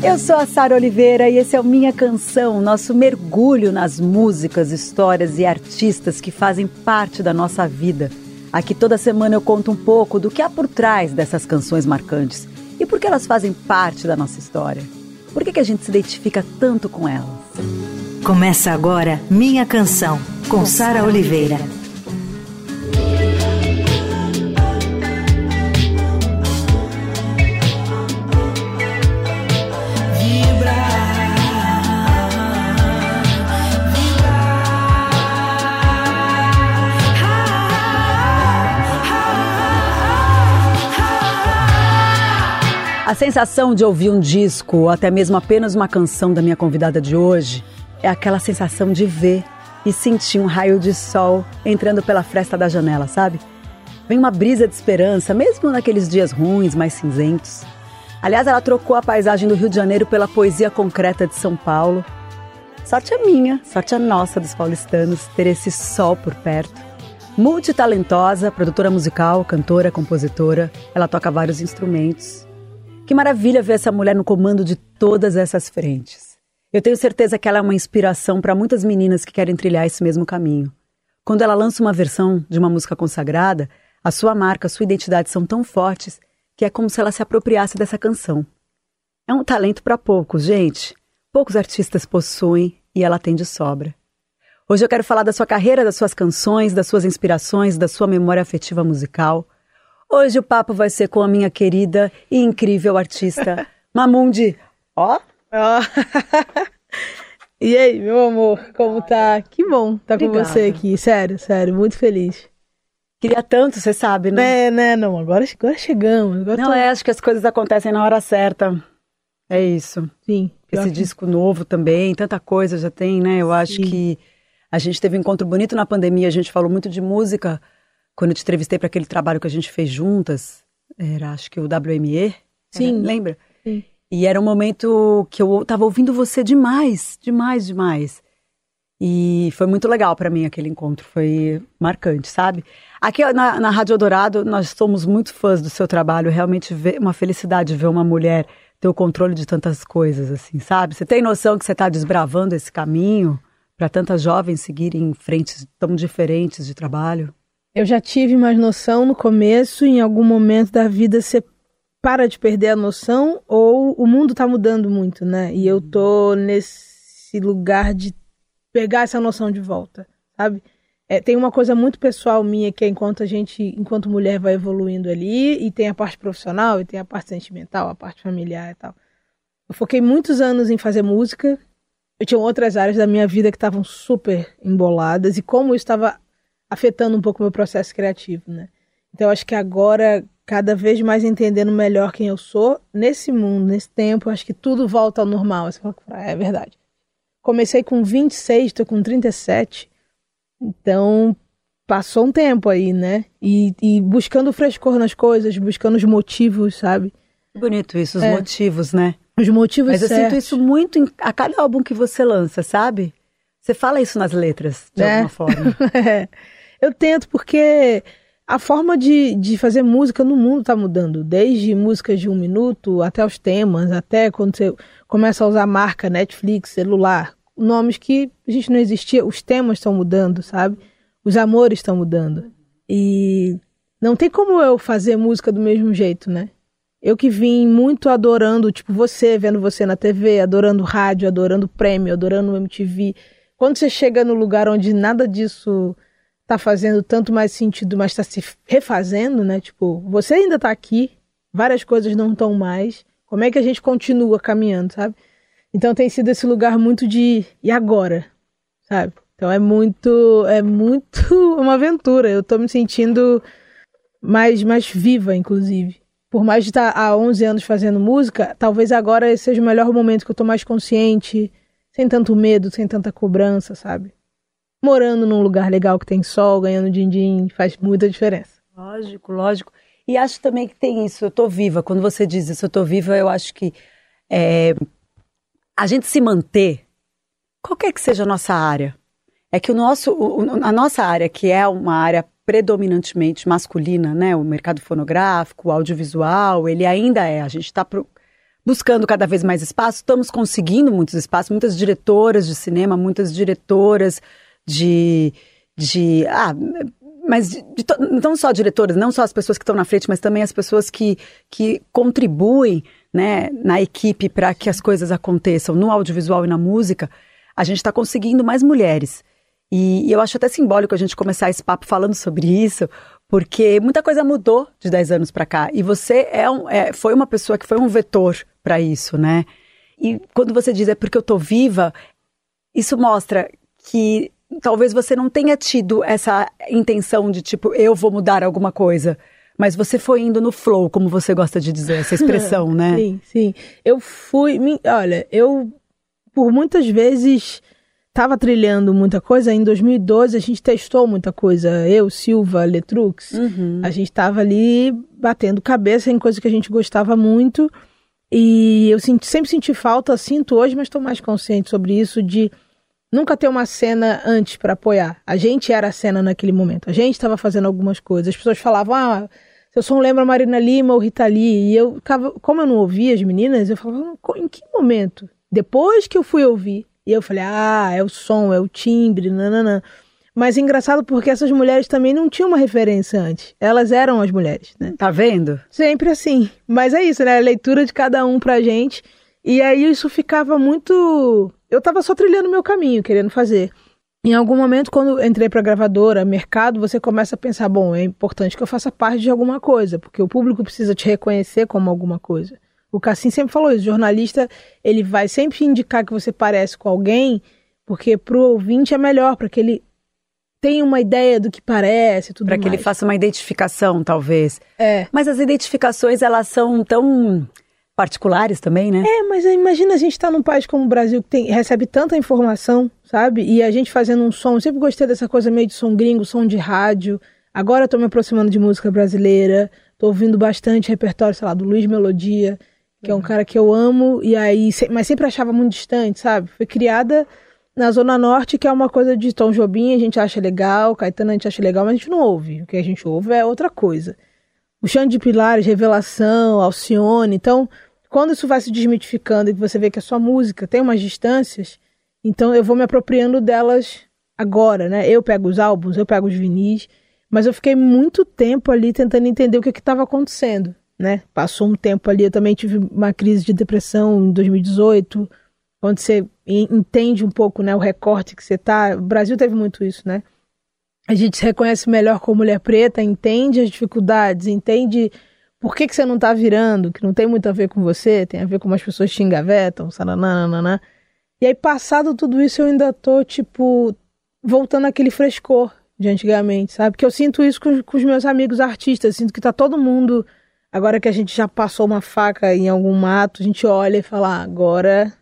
Eu sou a Sara Oliveira e esse é o Minha Canção, nosso mergulho nas músicas, histórias e artistas que fazem parte da nossa vida. Aqui toda semana eu conto um pouco do que há por trás dessas canções marcantes e por que elas fazem parte da nossa história. Por que, que a gente se identifica tanto com elas? Começa agora Minha Canção, com Sara Oliveira. A sensação de ouvir um disco, ou até mesmo apenas uma canção da minha convidada de hoje, é aquela sensação de ver e sentir um raio de sol entrando pela fresta da janela, sabe? Vem uma brisa de esperança, mesmo naqueles dias ruins, mais cinzentos. Aliás, ela trocou a paisagem do Rio de Janeiro pela poesia concreta de São Paulo. Sorte é minha, sorte é nossa dos paulistanos ter esse sol por perto. Multitalentosa, produtora musical, cantora, compositora, ela toca vários instrumentos. Que maravilha ver essa mulher no comando de todas essas frentes. Eu tenho certeza que ela é uma inspiração para muitas meninas que querem trilhar esse mesmo caminho. Quando ela lança uma versão de uma música consagrada, a sua marca, a sua identidade são tão fortes que é como se ela se apropriasse dessa canção. É um talento para poucos, gente. Poucos artistas possuem e ela tem de sobra. Hoje eu quero falar da sua carreira, das suas canções, das suas inspirações, da sua memória afetiva musical Hoje o papo vai ser com a minha querida e incrível artista Mamundi. Ó. Ó. e aí, meu amor, como tá? Que bom estar tá com você aqui. Sério, sério, muito feliz. Queria tanto, você sabe, né? É, né? Não, agora, agora chegamos. Agora não, tô... é, acho que as coisas acontecem na hora certa. É isso. Sim. Esse que... disco novo também, tanta coisa já tem, né? Eu acho Sim. que a gente teve um encontro bonito na pandemia, a gente falou muito de música quando eu te entrevistei para aquele trabalho que a gente fez juntas, era acho que o WME. Sim. Era, lembra? Sim. E era um momento que eu tava ouvindo você demais, demais, demais. E foi muito legal para mim aquele encontro, foi marcante, sabe? Aqui na, na Rádio Dourado, nós somos muito fãs do seu trabalho, realmente uma felicidade ver uma mulher ter o controle de tantas coisas, assim, sabe? Você tem noção que você está desbravando esse caminho para tantas jovens seguirem em frentes tão diferentes de trabalho? Eu já tive mais noção no começo, em algum momento da vida você para de perder a noção ou o mundo está mudando muito, né? E eu tô nesse lugar de pegar essa noção de volta, sabe? É, tem uma coisa muito pessoal minha que é enquanto a gente, enquanto mulher, vai evoluindo ali, e tem a parte profissional, e tem a parte sentimental, a parte familiar e tal. Eu foquei muitos anos em fazer música. Eu tinha outras áreas da minha vida que estavam super emboladas, e como eu estava afetando um pouco o meu processo criativo, né? Então acho que agora, cada vez mais entendendo melhor quem eu sou, nesse mundo, nesse tempo, acho que tudo volta ao normal. Você fala, é verdade. Comecei com 26, estou com 37. Então, passou um tempo aí, né? E, e, buscando frescor nas coisas, buscando os motivos, sabe? Bonito isso, os é. motivos, né? Os motivos Mas certos. eu sinto isso muito em, a cada álbum que você lança, sabe? Você fala isso nas letras, de é. alguma forma. é. Eu tento porque a forma de, de fazer música no mundo está mudando, desde músicas de um minuto até os temas, até quando você começa a usar marca, Netflix, celular, nomes que a gente não existia, os temas estão mudando, sabe? Os amores estão mudando. E não tem como eu fazer música do mesmo jeito, né? Eu que vim muito adorando, tipo, você, vendo você na TV, adorando rádio, adorando prêmio, adorando MTV. Quando você chega no lugar onde nada disso tá fazendo tanto mais sentido, mas está se refazendo, né? Tipo, você ainda está aqui, várias coisas não estão mais. Como é que a gente continua caminhando, sabe? Então tem sido esse lugar muito de e agora, sabe? Então é muito, é muito uma aventura. Eu tô me sentindo mais mais viva, inclusive. Por mais de estar há 11 anos fazendo música, talvez agora seja o melhor momento que eu tô mais consciente, sem tanto medo, sem tanta cobrança, sabe? Morando num lugar legal que tem sol, ganhando din-din, faz muita diferença. Lógico, lógico. E acho também que tem isso, eu tô viva. Quando você diz isso, eu tô viva, eu acho que é, a gente se manter, qualquer que seja a nossa área, é que o nosso, a nossa área, que é uma área predominantemente masculina, né, o mercado fonográfico, o audiovisual, ele ainda é. A gente está buscando cada vez mais espaço, estamos conseguindo muitos espaços, muitas diretoras de cinema, muitas diretoras de. de ah, mas de, de, não só diretoras, não só as pessoas que estão na frente, mas também as pessoas que, que contribuem né, na equipe para que as coisas aconteçam no audiovisual e na música, a gente está conseguindo mais mulheres. E, e, eu acho até simbólico a gente começar esse papo falando sobre isso, porque muita coisa mudou de 10 anos para cá. E você é um, é, foi uma pessoa que foi um vetor para isso, né? E quando você diz é porque eu tô viva, isso mostra que talvez você não tenha tido essa intenção de tipo, eu vou mudar alguma coisa. Mas você foi indo no flow, como você gosta de dizer, essa expressão, né? Sim, sim. Eu fui. Olha, eu por muitas vezes estava trilhando muita coisa. Em 2012 a gente testou muita coisa. Eu, Silva, Letrux. Uhum. A gente estava ali batendo cabeça em coisas que a gente gostava muito. E eu sempre senti falta, sinto hoje, mas estou mais consciente sobre isso de nunca ter uma cena antes para apoiar. A gente era a cena naquele momento. A gente estava fazendo algumas coisas. As pessoas falavam, ah, seu som lembra Marina Lima ou Rita Lee. E eu, como eu não ouvia as meninas, eu falava, em que momento? Depois que eu fui ouvir, e eu falei, ah, é o som, é o timbre, nananã. Mas é engraçado porque essas mulheres também não tinham uma referência antes. Elas eram as mulheres, né? Tá vendo? Sempre assim. Mas é isso, né? A leitura de cada um pra gente. E aí isso ficava muito. Eu tava só trilhando meu caminho, querendo fazer. Em algum momento, quando entrei para gravadora, mercado, você começa a pensar: bom, é importante que eu faça parte de alguma coisa, porque o público precisa te reconhecer como alguma coisa. O Cassim sempre falou isso: o jornalista ele vai sempre indicar que você parece com alguém, porque para o ouvinte é melhor, para que ele tenha uma ideia do que parece, tudo Para que ele faça uma identificação, talvez. É. Mas as identificações elas são tão particulares também, né? É, mas imagina a gente estar tá num país como o Brasil que tem, recebe tanta informação, sabe? E a gente fazendo um som, eu sempre gostei dessa coisa meio de som gringo, som de rádio. Agora eu tô me aproximando de música brasileira, tô ouvindo bastante repertório, sei lá, do Luiz Melodia, que uhum. é um uhum. cara que eu amo, e aí, mas sempre achava muito distante, sabe? Foi criada na Zona Norte, que é uma coisa de Tom Jobim, a gente acha legal, Caetano a gente acha legal, mas a gente não ouve. O que a gente ouve é outra coisa. O Xande de Pilares, Revelação, Alcione, então quando isso vai se desmitificando e você vê que a sua música tem umas distâncias, então eu vou me apropriando delas agora, né? Eu pego os álbuns, eu pego os vinis, mas eu fiquei muito tempo ali tentando entender o que estava acontecendo, né? Passou um tempo ali, eu também tive uma crise de depressão em 2018, quando você entende um pouco, né, o recorte que você tá. O Brasil teve muito isso, né? A gente se reconhece melhor como mulher preta, entende as dificuldades, entende por que, que você não está virando, que não tem muito a ver com você, tem a ver com como as pessoas te engavetam, saranana. E aí, passado tudo isso, eu ainda tô, tipo, voltando àquele frescor de antigamente, sabe? Que eu sinto isso com, com os meus amigos artistas, sinto que tá todo mundo, agora que a gente já passou uma faca em algum mato, a gente olha e fala, ah, agora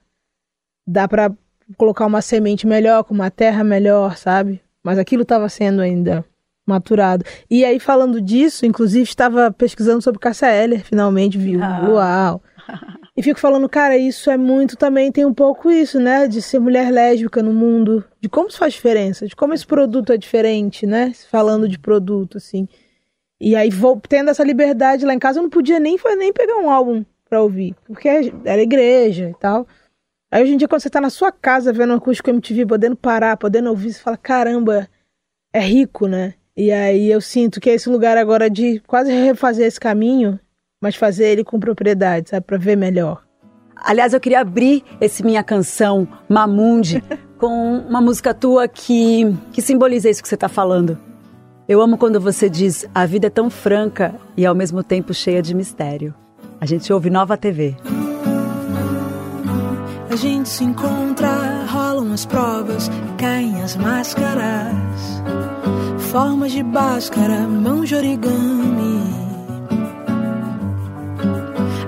dá para colocar uma semente melhor, com uma terra melhor, sabe? Mas aquilo estava sendo ainda maturado. E aí, falando disso, inclusive, estava pesquisando sobre Cássia Eller, finalmente viu ah. Luau. E fico falando, cara, isso é muito também, tem um pouco isso, né? De ser mulher lésbica no mundo, de como isso faz diferença, de como esse produto é diferente, né? Falando de produto, assim. E aí, vou, tendo essa liberdade lá em casa, eu não podia nem, nem pegar um álbum pra ouvir, porque era igreja e tal. Aí hoje em dia, quando você tá na sua casa vendo um acústico MTV, podendo parar, podendo ouvir, você fala, caramba, é rico, né? E aí eu sinto que é esse lugar agora de quase refazer esse caminho, mas fazer ele com propriedade, sabe, para ver melhor. Aliás, eu queria abrir esse minha canção Mamundi com uma música tua que que simboliza isso que você está falando. Eu amo quando você diz a vida é tão franca e ao mesmo tempo cheia de mistério. A gente ouve Nova TV. A gente se encontra, rolam as provas, caem as máscaras formas de báscara, mão de origami.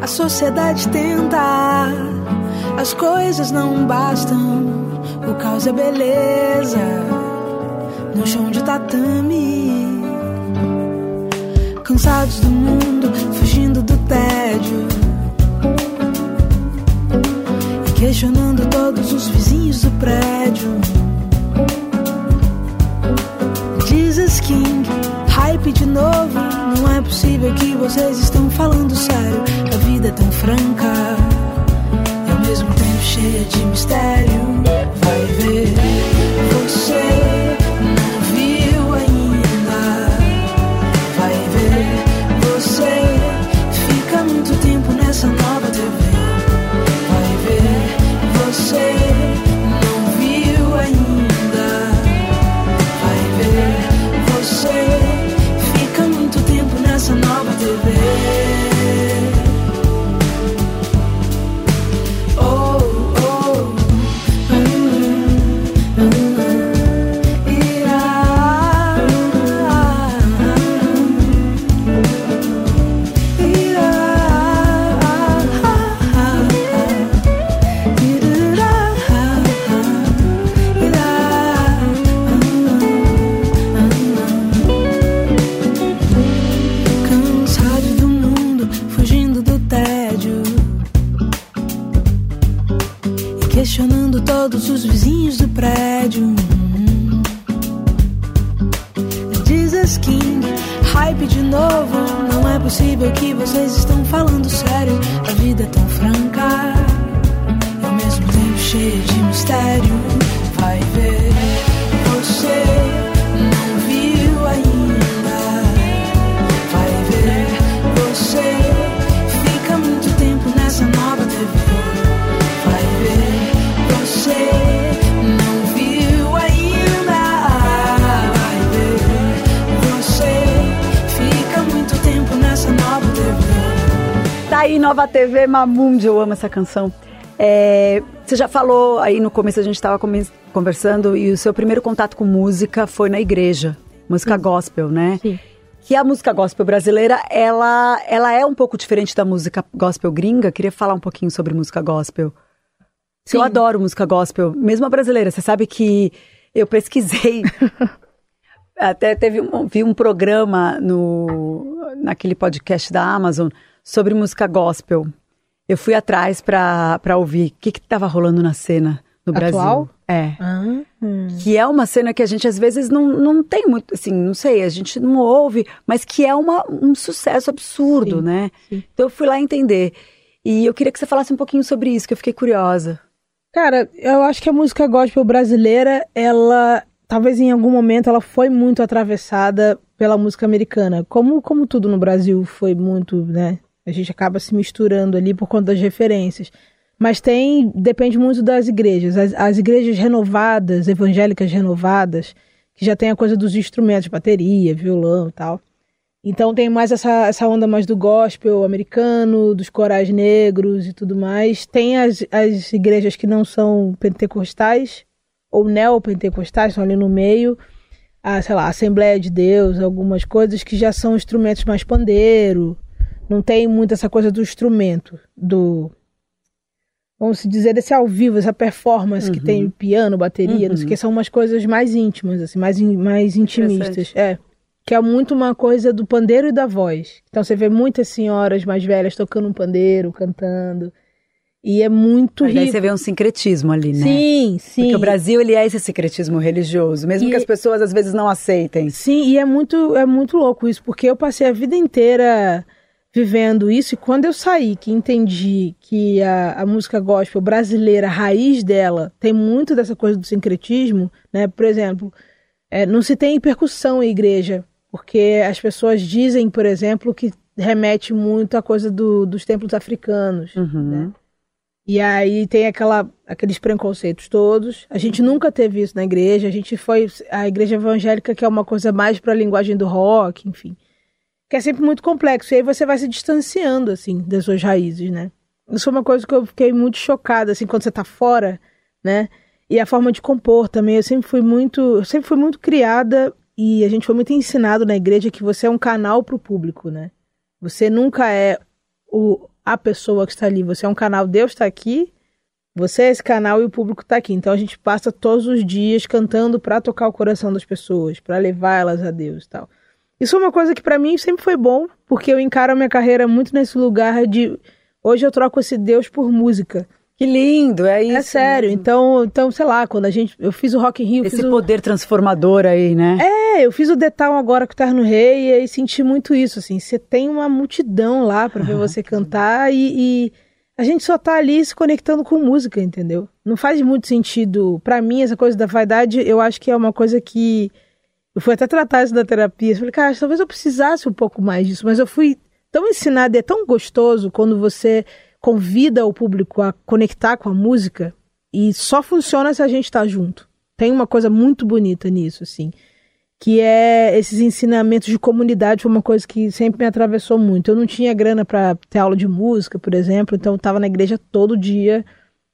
A sociedade tenta, as coisas não bastam. O caos é beleza, no chão de tatame. Cansados do mundo, fugindo do tédio. E questionando todos os vizinhos do prédio. King. Hype de novo, não é possível que vocês estão falando sério. A vida é tão franca e ao mesmo tempo cheia de mistério. Vai ver. Nessa TV Mamundi, eu amo essa canção. É, você já falou aí no começo, a gente estava conversando, e o seu primeiro contato com música foi na igreja, música gospel, né? Sim. Que a música gospel brasileira, ela, ela é um pouco diferente da música gospel gringa. Queria falar um pouquinho sobre música gospel. Sim. Eu adoro música gospel, mesmo a brasileira. Você sabe que eu pesquisei. Até teve um, vi um programa no, naquele podcast da Amazon sobre música gospel. Eu fui atrás pra, pra ouvir o que que tava rolando na cena no Atual? Brasil. É. Ah, hum. Que é uma cena que a gente às vezes não, não tem muito, assim, não sei, a gente não ouve, mas que é uma, um sucesso absurdo, Sim, né? sim. Então eu fui lá entender. E eu queria que você falasse um pouquinho sobre isso, que eu fiquei curiosa. Cara, eu acho que a música gospel brasileira, ela talvez em algum momento ela foi muito atravessada pela música americana. Como, como tudo no Brasil foi muito, né? A gente acaba se misturando ali por conta das referências. Mas tem, depende muito das igrejas. As, as igrejas renovadas, evangélicas renovadas, que já tem a coisa dos instrumentos, bateria, violão e tal. Então tem mais essa, essa onda mais do gospel americano, dos corais negros e tudo mais. Tem as, as igrejas que não são pentecostais ou neopentecostais, estão ali no meio. A, sei lá, Assembleia de Deus, algumas coisas que já são instrumentos mais pandeiro. Não tem muito essa coisa do instrumento, do vamos dizer, esse ao vivo, essa performance que tem piano, bateria, não sei o que, são umas coisas mais íntimas, assim, mais, mais intimistas. É. Que é muito uma coisa do pandeiro e da voz. Então você vê muitas senhoras mais velhas tocando um pandeiro, cantando. E é muito Mas rico. você vê um sincretismo ali, né? Sim, sim. Porque o Brasil, ele é esse sincretismo religioso, mesmo E- que as pessoas às vezes não aceitem. Sim, e é muito, é muito louco isso, porque eu passei a vida inteira vivendo isso, e quando eu saí, que entendi que a, a música gospel brasileira, a raiz dela, tem muito dessa coisa do sincretismo, né? Por exemplo, é, não se tem percussão em igreja, porque as pessoas dizem, por exemplo, que remete muito à coisa do- dos templos africanos, né? E aí tem aquela, aqueles preconceitos todos. A gente nunca teve isso na igreja. A gente foi a igreja evangélica que é uma coisa mais para a linguagem do rock, enfim, que é sempre muito complexo. E aí você vai se distanciando assim das suas raízes, né? Isso foi uma coisa que eu fiquei muito chocada assim quando você tá fora, né? E a forma de compor também. Eu sempre fui muito, eu sempre fui muito criada e a gente foi muito ensinado na igreja que você é um canal para o público, né? Você nunca é o, a pessoa que está ali. Você é um canal, Deus está aqui, você é esse canal e o público está aqui. Então a gente passa todos os dias cantando para tocar o coração das pessoas, para levar elas a Deus e tal. Isso é uma coisa que para mim sempre foi bom, porque eu encaro a minha carreira muito nesse lugar de. Hoje eu troco esse Deus por música. Que lindo, é isso. é sério. mesmo. Então, então, sei lá, quando a gente. Eu fiz o Rock in Rio. Esse fiz o, poder transformador aí, né? é, eu fiz o Detal agora com o Terno Rei e aí senti muito isso, assim. Você tem uma multidão lá para ver você cantar e, e a gente só tá ali se conectando com música, entendeu? Não faz muito sentido. para mim, essa coisa da vaidade, eu acho que é uma coisa que. Eu fui até tratar isso da terapia. Eu falei, cara, talvez eu precisasse um pouco mais disso, mas eu fui tão ensinada, é tão gostoso quando você convida o público a conectar com a música e só funciona se a gente tá junto. Tem uma coisa muito bonita nisso, assim que é esses ensinamentos de comunidade foi uma coisa que sempre me atravessou muito. Eu não tinha grana para ter aula de música, por exemplo, então eu estava na igreja todo dia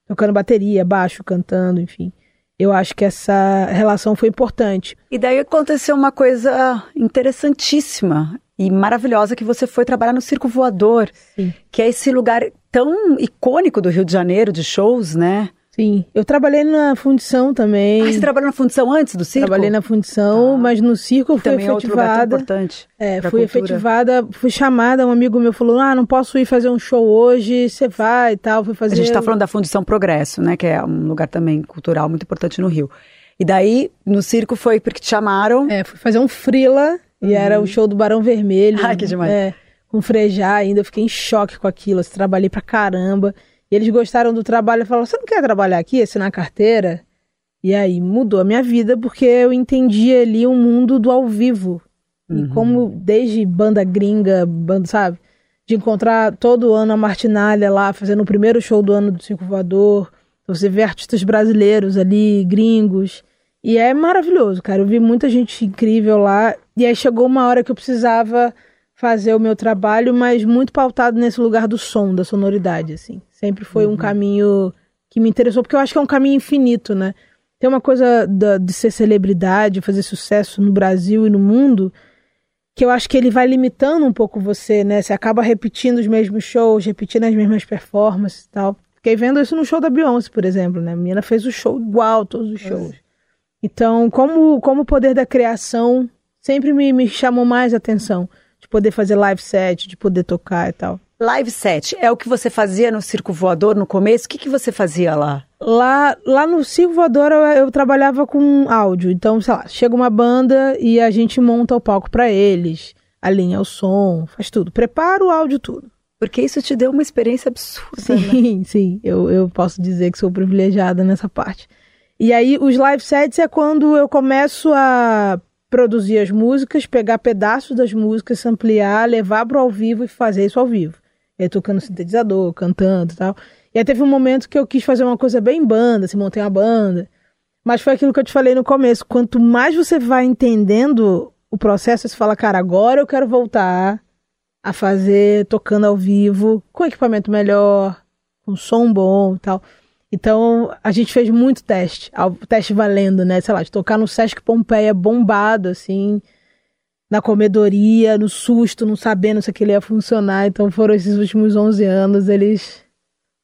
tocando bateria, baixo, cantando, enfim. Eu acho que essa relação foi importante. E daí aconteceu uma coisa interessantíssima e maravilhosa que você foi trabalhar no Circo Voador, Sim. que é esse lugar tão icônico do Rio de Janeiro de shows, né? Sim, eu trabalhei na fundição também. Ah, você trabalhou na fundição antes do circo? Trabalhei na fundição, tá. mas no circo eu fui também efetivada. É outro importante. É, fui cultura. efetivada, fui chamada, um amigo meu falou: "Ah, não posso ir fazer um show hoje, você vai e tal". Fui fazer A gente está falando da Fundição Progresso, né, que é um lugar também cultural muito importante no Rio. E daí, no circo foi porque te chamaram. É, fui fazer um frila uhum. e era o show do Barão Vermelho. Ai, que demais. É, com frejar ainda, eu fiquei em choque com aquilo, eu trabalhei pra caramba. E eles gostaram do trabalho e falaram: Você não quer trabalhar aqui, assinar carteira? E aí mudou a minha vida porque eu entendi ali um mundo do ao vivo. Uhum. E como desde banda gringa, banda, sabe? De encontrar todo ano a Martinalha lá, fazendo o primeiro show do ano do Cinco Voador. Você vê artistas brasileiros ali, gringos. E é maravilhoso, cara. Eu vi muita gente incrível lá. E aí chegou uma hora que eu precisava fazer o meu trabalho, mas muito pautado nesse lugar do som, da sonoridade, assim. Sempre foi uhum. um caminho que me interessou, porque eu acho que é um caminho infinito, né? Tem uma coisa da, de ser celebridade, fazer sucesso no Brasil e no mundo, que eu acho que ele vai limitando um pouco você, né? Você acaba repetindo os mesmos shows, repetindo as mesmas performances e tal. Fiquei vendo isso no show da Beyoncé, por exemplo, né? A menina fez o show igual, todos os shows. Então, como, como o poder da criação sempre me, me chamou mais atenção de poder fazer live set, de poder tocar e tal. Live set é o que você fazia no Circo Voador no começo? O que, que você fazia lá? Lá, lá no Circo Voador eu, eu trabalhava com áudio. Então, sei lá, chega uma banda e a gente monta o palco para eles, alinha o som, faz tudo. Prepara o áudio, tudo. Porque isso te deu uma experiência absurda. Sim, né? sim. Eu, eu posso dizer que sou privilegiada nessa parte. E aí, os live sets é quando eu começo a produzir as músicas, pegar pedaços das músicas, ampliar, levar para ao vivo e fazer isso ao vivo. E aí tocando sintetizador, cantando e tal. E aí teve um momento que eu quis fazer uma coisa bem banda, assim, montei uma banda. Mas foi aquilo que eu te falei no começo. Quanto mais você vai entendendo o processo, você fala, cara, agora eu quero voltar a fazer tocando ao vivo, com equipamento melhor, com som bom e tal. Então, a gente fez muito teste, teste valendo, né? Sei lá, de tocar no Sesc Pompeia bombado, assim, na comedoria, no susto, não sabendo se aquilo ia funcionar. Então, foram esses últimos 11 anos, eles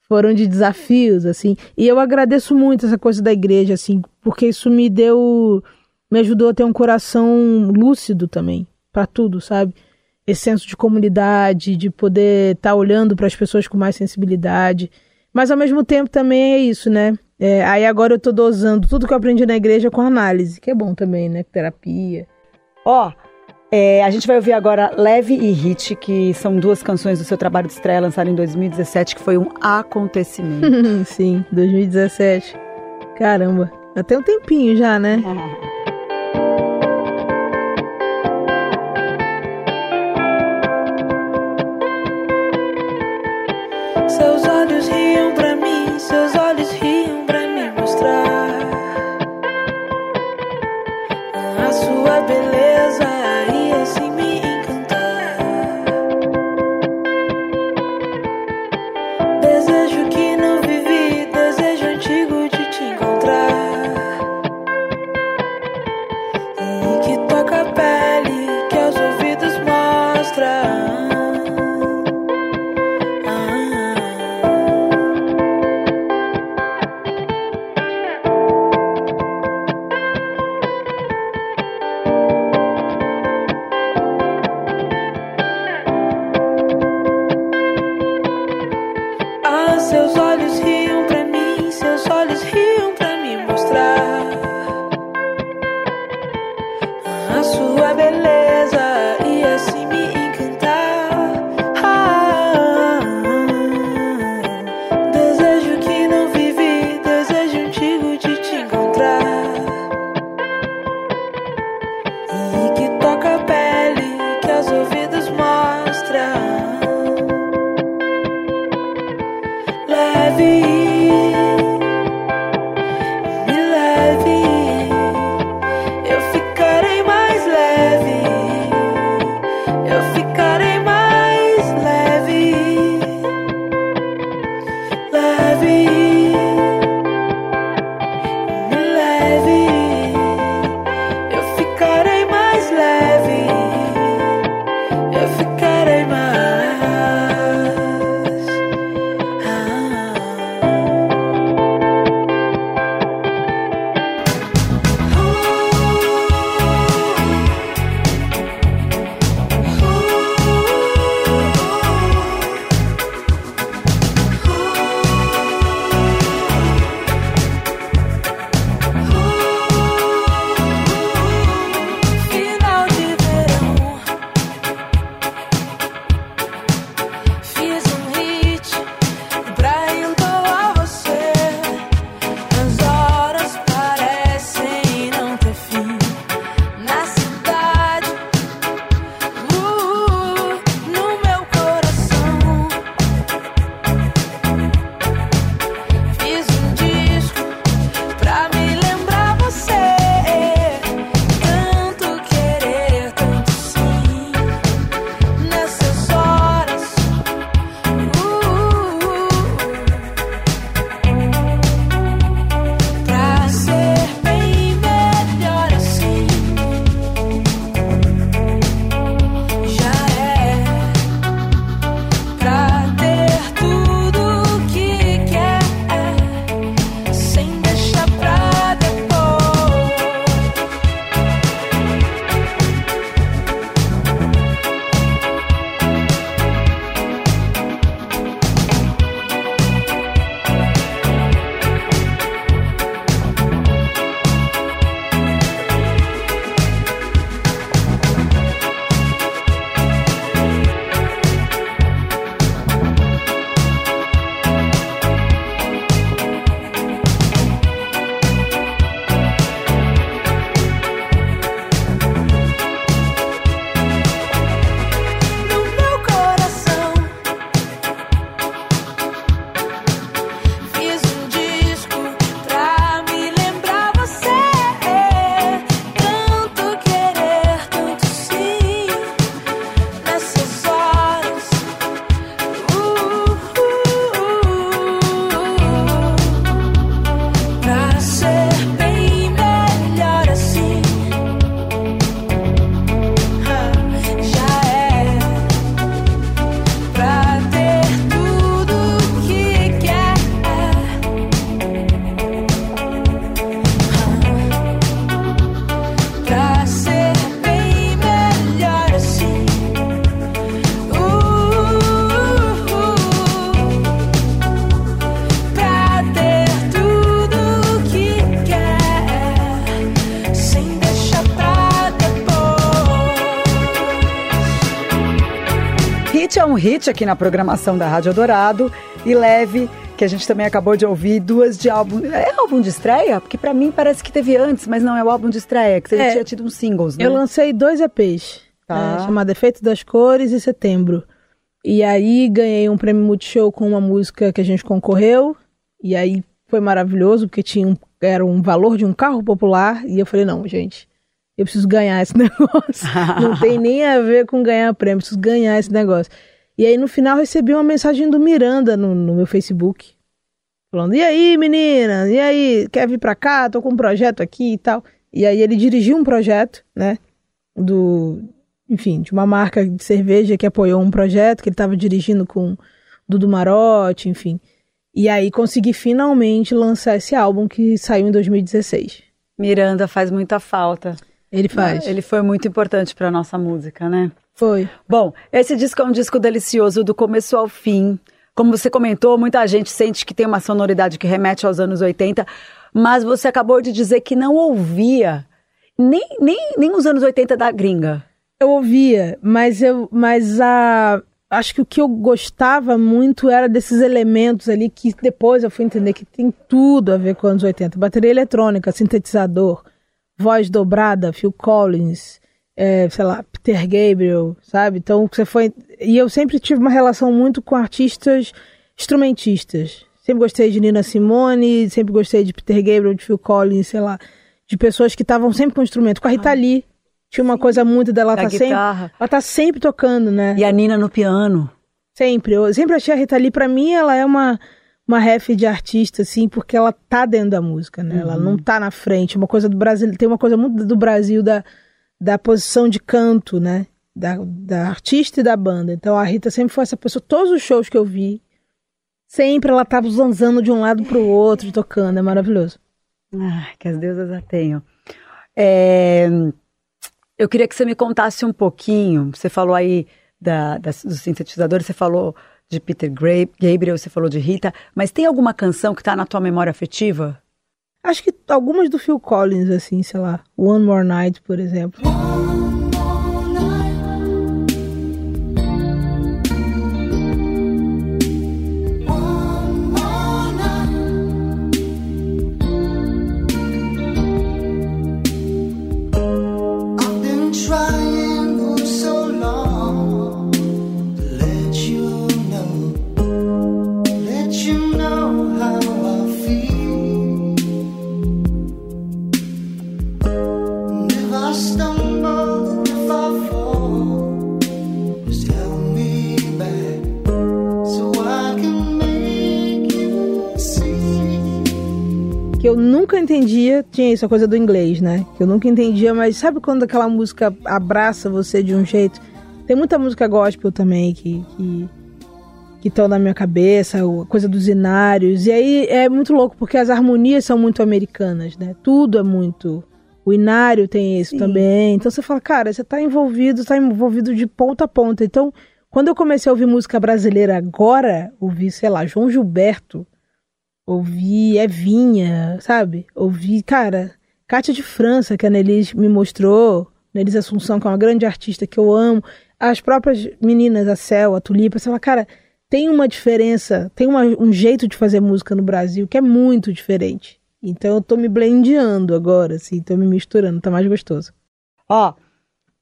foram de desafios, assim. E eu agradeço muito essa coisa da igreja, assim, porque isso me deu, me ajudou a ter um coração lúcido também, para tudo, sabe? Esse senso de comunidade, de poder estar tá olhando para as pessoas com mais sensibilidade. Mas ao mesmo tempo também é isso, né? É, aí agora eu tô dosando tudo que eu aprendi na igreja com análise, que é bom também, né? Terapia. Ó, oh, é, a gente vai ouvir agora Leve e Hit, que são duas canções do seu trabalho de estreia lançado em 2017, que foi um acontecimento. Sim, 2017. Caramba, até um tempinho já, né? Aqui na programação da Rádio Dourado e Leve, que a gente também acabou de ouvir, duas de álbum. É álbum de estreia? Porque para mim parece que teve antes, mas não é o álbum de estreia, que você é, tinha tido uns singles, né? Eu lancei dois EPs, tá. é, chamado Efeito das Cores e Setembro. E aí ganhei um prêmio Multishow com uma música que a gente concorreu, e aí foi maravilhoso, porque tinha um, era um valor de um carro popular, e eu falei, não, gente, eu preciso ganhar esse negócio. não tem nem a ver com ganhar prêmio, preciso ganhar esse negócio. E aí no final recebi uma mensagem do Miranda no, no meu Facebook. Falando, e aí menina, e aí, quer vir pra cá? Tô com um projeto aqui e tal. E aí ele dirigiu um projeto, né? Do, enfim, de uma marca de cerveja que apoiou um projeto que ele estava dirigindo com Dudu Marotti, enfim. E aí consegui finalmente lançar esse álbum que saiu em 2016. Miranda faz muita falta. Ele faz. Ele foi muito importante para nossa música, né? Foi. Bom, esse disco é um disco delicioso do começo ao fim. Como você comentou, muita gente sente que tem uma sonoridade que remete aos anos 80, mas você acabou de dizer que não ouvia nem, nem, nem os anos 80 da gringa. Eu ouvia, mas eu mas a acho que o que eu gostava muito era desses elementos ali que depois eu fui entender que tem tudo a ver com os anos 80. Bateria eletrônica, sintetizador, voz dobrada, Phil Collins, é, sei lá, Peter Gabriel, sabe? Então você foi. E eu sempre tive uma relação muito com artistas instrumentistas, Sempre gostei de Nina Simone, sempre gostei de Peter Gabriel, de Phil Collins, sei lá. De pessoas que estavam sempre com instrumento. Com a Rita Lee. Tinha uma coisa muito dela, ela Da tá sempre, ela tá sempre tocando, né? E a Nina no piano. Sempre. Eu sempre achei a Rita Lee, pra mim, ela é uma, uma ref de artista, assim, porque ela tá dentro da música, né? Ela não tá na frente. Uma coisa do Brasil, tem uma coisa muito do Brasil da, da posição de canto, né? Da, da artista e da banda. Então a Rita sempre foi essa pessoa. Todos os shows que eu vi, sempre ela tava zanzando de um lado pro outro, tocando. É maravilhoso. Ah, que as deusas a tenham. É, eu queria que você me contasse um pouquinho. Você falou aí da, das- dos sintetizadores, você falou de Peter Gabriel, você falou de Rita, mas tem alguma canção que tá na tua memória afetiva? Acho que algumas do Phil Collins, assim, sei lá. One More Night, por exemplo. Nunca entendia, tinha isso, a coisa do inglês, né? Que eu nunca entendia, mas sabe quando aquela música abraça você de um jeito? Tem muita música gospel também que que que estão na minha cabeça, a coisa dos inários. E aí é muito louco porque as harmonias são muito americanas, né? Tudo é muito o inário tem isso também. Então você fala, cara, você tá envolvido, tá envolvido de ponta a ponta. Então, quando eu comecei a ouvir música brasileira agora, ouvi, sei lá, João Gilberto, ouvi Evinha, sabe? Ouvi, cara, Cátia de França, que a Nelis me mostrou, Nelis Assunção, que é uma grande artista que eu amo, as próprias meninas, a Cel, a Tulipa, você fala, cara, tem uma diferença, tem uma- um jeito de fazer música no Brasil que é muito diferente. Então eu tô me blendeando agora, assim, tô me misturando, tá mais gostoso. Ó,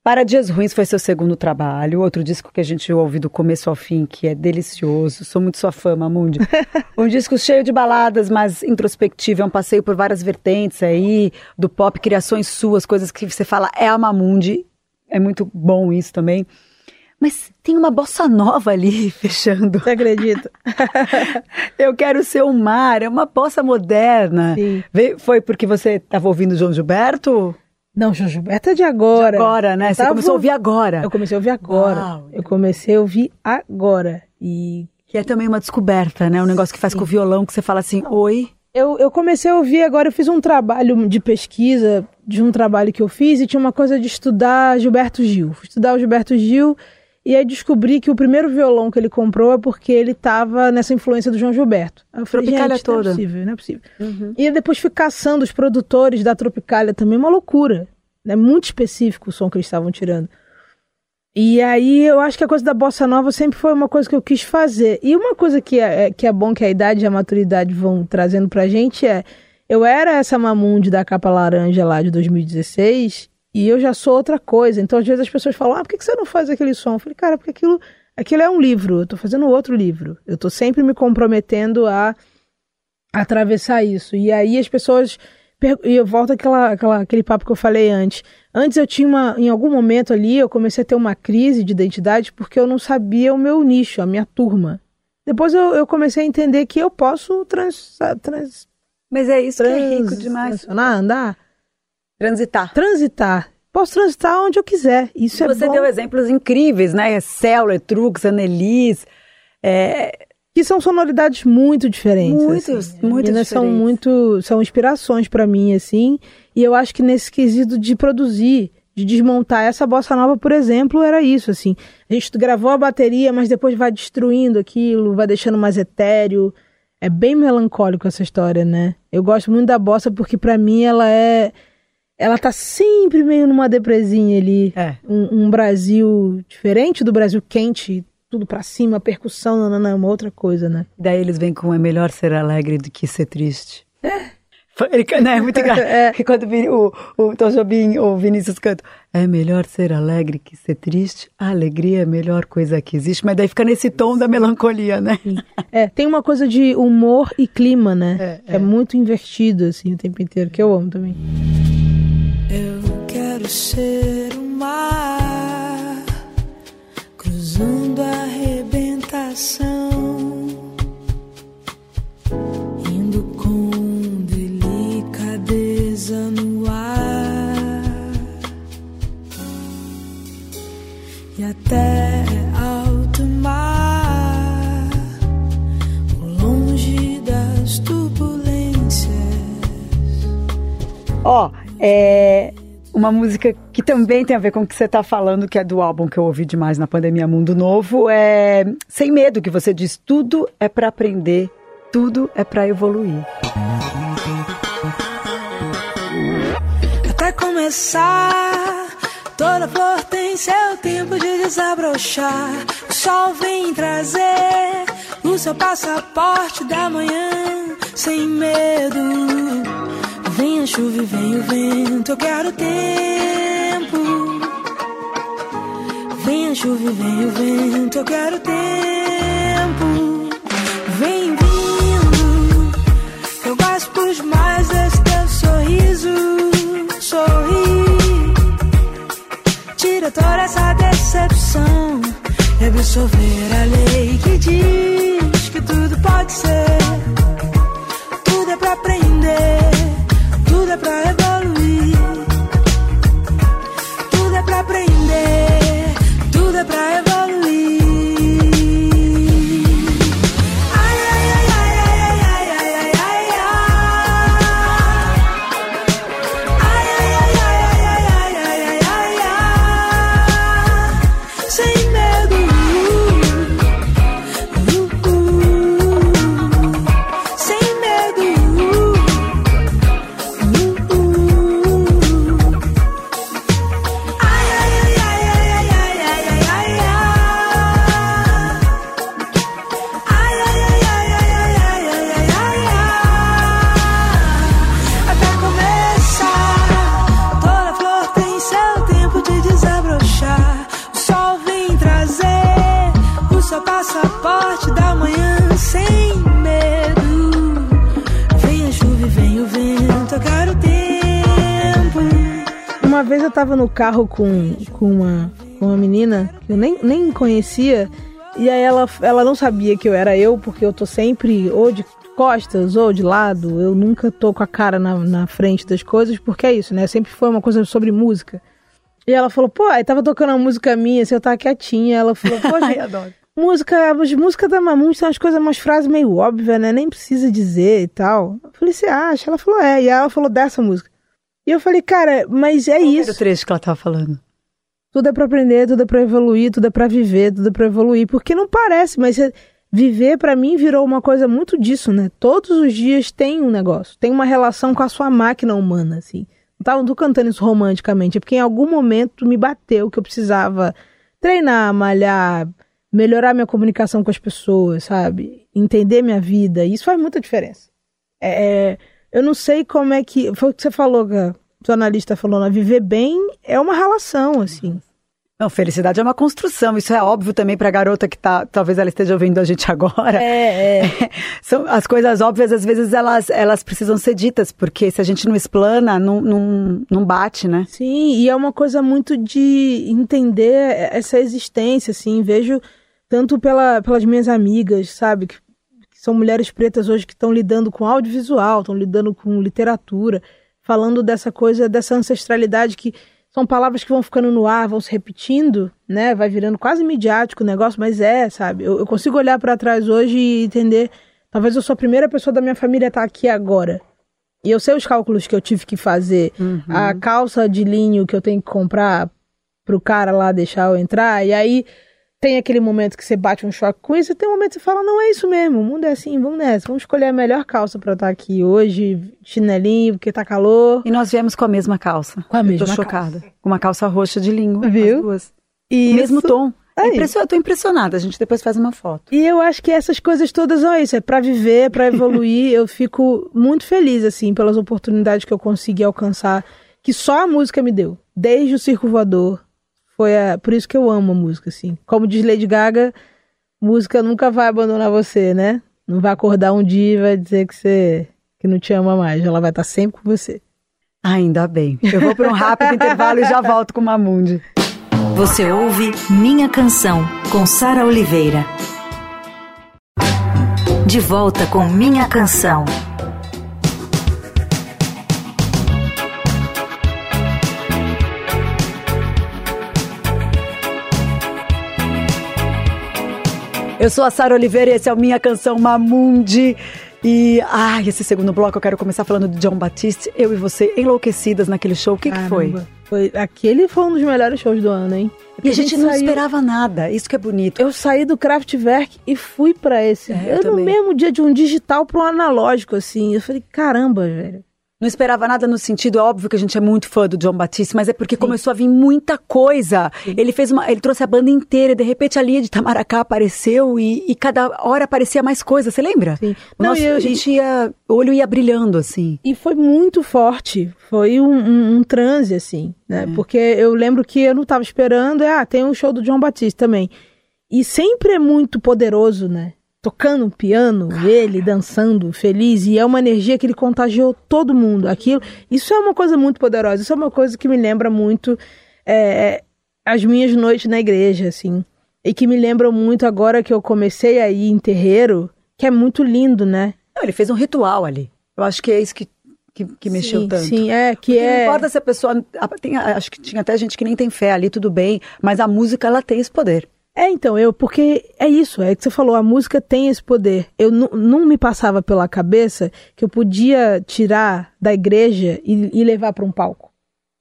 Para Dias Ruins foi seu segundo trabalho, outro disco que a gente ouve do começo ao fim, que é delicioso. Sou muito sua fã, Mamundi. um disco cheio de baladas, mas introspectivo, é um passeio por várias vertentes aí, do pop, criações suas, coisas que você fala, é a Mamundi. É muito bom isso também. Mas tem uma bossa nova ali, fechando. Você acredita? Eu quero ser o mar, é uma bossa moderna. Sim. Foi porque você estava ouvindo João Gilberto? Não, João Gilberto é de agora. Agora, né? Eu Você tava- começou a ouvir agora. Eu comecei a ouvir agora. Uau. Eu comecei a ouvir agora. E Que é também uma descoberta, né? Um negócio que faz com o violão, que você fala assim, oi. eu, eu comecei a ouvir agora, eu fiz um trabalho de pesquisa de um trabalho que eu fiz e tinha uma coisa de estudar Gilberto Gil. Estudar o Gilberto Gil e aí descobri que o primeiro violão que ele comprou é porque ele tava nessa influência do João Gilberto. Aí eu falei, Tropicália gente, não toda. é possível, não é possível. E aí depois fui caçando os produtores da Tropicália também, uma loucura. É muito específico o som que eles estavam tirando. E aí eu acho que a coisa da bossa nova sempre foi uma coisa que eu quis fazer. E uma coisa que é, é- que é bom que a idade e a maturidade vão trazendo pra gente é. Eu era essa Mamundi da capa laranja lá de 2016 e eu já sou outra coisa. Então às vezes as pessoas falam: ah, por que você não faz aquele som? Eu falei, cara, porque aquilo, aquilo é um livro. Eu tô fazendo outro livro. Eu tô sempre me comprometendo a atravessar isso. E aí as pessoas. E eu volto àquela, àquela, aquele papo que eu falei antes. Antes eu tinha uma. Em algum momento ali, eu comecei a ter uma crise de identidade porque eu não sabia o meu nicho, a minha turma. Depois eu, eu comecei a entender que eu posso trans, trans, Mas é isso que é rico trans- demais. transicionar, andar, Transitar. transitar. Posso transitar onde eu quiser. Isso é Você bom. deu exemplos incríveis, né? Célula, Etrux, Anelis. É, Que são sonoridades muito diferentes. Muitos, assim. muito Meninas são diferentes. muito, são inspirações pra mim, assim. E eu acho que nesse quesito de produzir, de desmontar essa bossa nova, por exemplo, era isso, assim. A gente gravou a bateria, mas depois vai destruindo aquilo, vai deixando mais etéreo. É bem melancólico essa história, né? Eu gosto muito da bossa porque pra mim ela é ela tá sempre meio numa depresinha ali é. um, um Brasil diferente do Brasil quente, tudo pra cima, percussão, é uma outra coisa, né? Daí eles vêm com é melhor ser alegre do que ser triste. Ele, can- né, é muito engraçado. É. Porque quando o o, Tom Jobim ou o Vinícius canta, é melhor ser alegre que ser triste, a alegria é a melhor coisa que existe, mas daí fica nesse tom da melancolia, né? É, tem uma coisa de humor e clima, né? É, É, muito invertido, assim, o tempo inteiro, que eu amo também. Quero ser o mar cruzando a arrebentação, indo com delicadeza no ar e até alto mar, longe das turbulências. Ó, é uma música que também tem a ver com o que você está falando, que é do álbum que eu ouvi demais na pandemia Mundo Novo, é Sem Medo, que você diz tudo é para aprender, tudo é para evoluir. Até começar, toda flor tem seu tempo de desabrochar. O sol vem trazer o seu passaporte da manhã, sem medo. Vem a chuva e vem o vento, eu quero tempo. Vem a chuva e vem o vento, eu quero tempo. Vem vindo. Eu gosto demais desse teu sorriso. Sorri. Tira toda essa decepção. E absorver a lei que diz carro com, com uma, com uma menina que eu nem, nem conhecia, e aí ela, ela não sabia que eu era eu, porque eu tô sempre ou de costas ou de lado, eu nunca tô com a cara na, na frente das coisas, porque é isso, né? Sempre foi uma coisa sobre música. E ela falou, pô, aí tava tocando uma música minha, assim, eu tava quietinha, ela falou, poxa, adoro. música, as músicas da Mamute são as coisas, umas frases meio óbvias, né? Nem precisa dizer e tal. Eu falei, você acha? Ela falou, é. E ela falou dessa música. E eu falei, cara, mas é Era o isso. trecho que ela tava falando. Tudo é pra aprender, tudo é pra evoluir, tudo é pra viver, tudo é pra evoluir. Porque não parece, mas é- viver pra mim virou uma coisa muito disso, né? Todos os dias tem um negócio, tem uma relação com a sua máquina humana, assim. Não tava- tô cantando isso romanticamente, é porque em algum momento me bateu que eu precisava treinar, malhar, melhorar minha comunicação com as pessoas, sabe? Entender minha vida. Isso faz muita diferença. É, é, eu não sei como é que. Foi o que você falou, que a jornalista falou, né? Viver bem é uma relação, assim. Não, felicidade é uma construção. Isso é óbvio também pra garota que tá. Talvez ela esteja ouvindo a gente agora. É, é. São, as coisas óbvias, às vezes, elas, elas precisam ser ditas, porque se a gente não explana, não, não, não bate, né? Sim, e é uma coisa muito de entender essa existência, assim. Vejo tanto pela, pelas minhas amigas, sabe? Que são mulheres pretas hoje que estão lidando com audiovisual, estão lidando com literatura, falando dessa coisa, dessa ancestralidade que são palavras que vão ficando no ar, vão se repetindo, né? Vai virando quase midiático o negócio, mas é, sabe? Eu, eu consigo olhar para trás hoje e entender. Talvez eu sou a primeira pessoa da minha família a estar aqui agora. E eu sei os cálculos que eu tive que fazer. A calça de linho que eu tenho que comprar pro cara lá deixar eu entrar. E aí tem aquele momento que você bate um choque com isso, e tem um momento que você fala, não é isso mesmo, o mundo é assim, vamos nessa, vamos escolher a melhor calça pra eu estar aqui hoje, chinelinho, porque tá calor. E nós viemos com a mesma calça. Com a Eu mesma Tô chocada. Com uma calça roxa de linho. Viu? As duas. E Mesmo tom. Impressio- Eu tô impressionada, a gente depois faz uma foto. E eu acho que essas coisas todas são isso, é pra viver, pra evoluir. eu fico muito feliz, assim, pelas oportunidades que eu consegui alcançar, que só a música me deu. Desde o Circo Voador. Foi a... por isso que eu amo a música, assim. Como diz Lady Gaga, música nunca vai abandonar você, né? Não vai acordar um dia e vai dizer que você que não te ama mais. Ela vai estar sempre com você. Ainda bem. Eu vou para um rápido intervalo e já volto com o Mamundi. Você ouve Minha Canção, com Sara Oliveira. De volta com Minha Canção. Eu sou a Sara Oliveira e esse é o Minha Canção Mamundi. E, ai, esse segundo bloco eu quero começar falando de John Batiste. Eu e você enlouquecidas naquele show. O que, que foi? Foi? Aquele foi um dos melhores shows do ano, hein? E a gente não saiu- esperava nada. Isso que é bonito. Eu saí do Kraftwerk e fui pra esse. É, eu eu no mesmo dia de um digital pra um analógico, assim. Eu falei, caramba, velho. Não esperava nada no sentido, é óbvio que a gente é muito fã do John Batiste, mas é porque começou a vir muita coisa. Ele fez uma, ele trouxe a banda inteira, e de repente a linha de Tamaracá apareceu e, e cada hora aparecia mais coisa, você lembra? Sim. Não, e eu- a gente ia, o olho ia brilhando assim. E foi muito forte. Foi um, um, um transe, assim, né? Porque eu lembro que eu não tava esperando. Ah, tem um show do John Batista também. E sempre é muito poderoso, né? Tocando um piano, ele dançando, feliz. E é uma energia que ele contagiou todo mundo. Aquilo. Isso é uma coisa muito poderosa. Isso é uma coisa que me lembra muito é, as minhas noites na igreja, assim. E que me lembram muito agora que eu comecei a ir em terreiro, que é muito lindo, né? Não, ele fez um ritual ali. Eu acho que é isso que, que, que mexeu sim, tanto. Sim, é, que Porque é. Não importa se a pessoa. tem- acho que tinha até gente que nem tem fé ali, tudo bem. Mas a música, ela tem esse poder. É, então, eu, porque é isso, é que você falou, a música tem esse poder. Eu não me passava pela cabeça que eu podia tirar da igreja e, e levar para um palco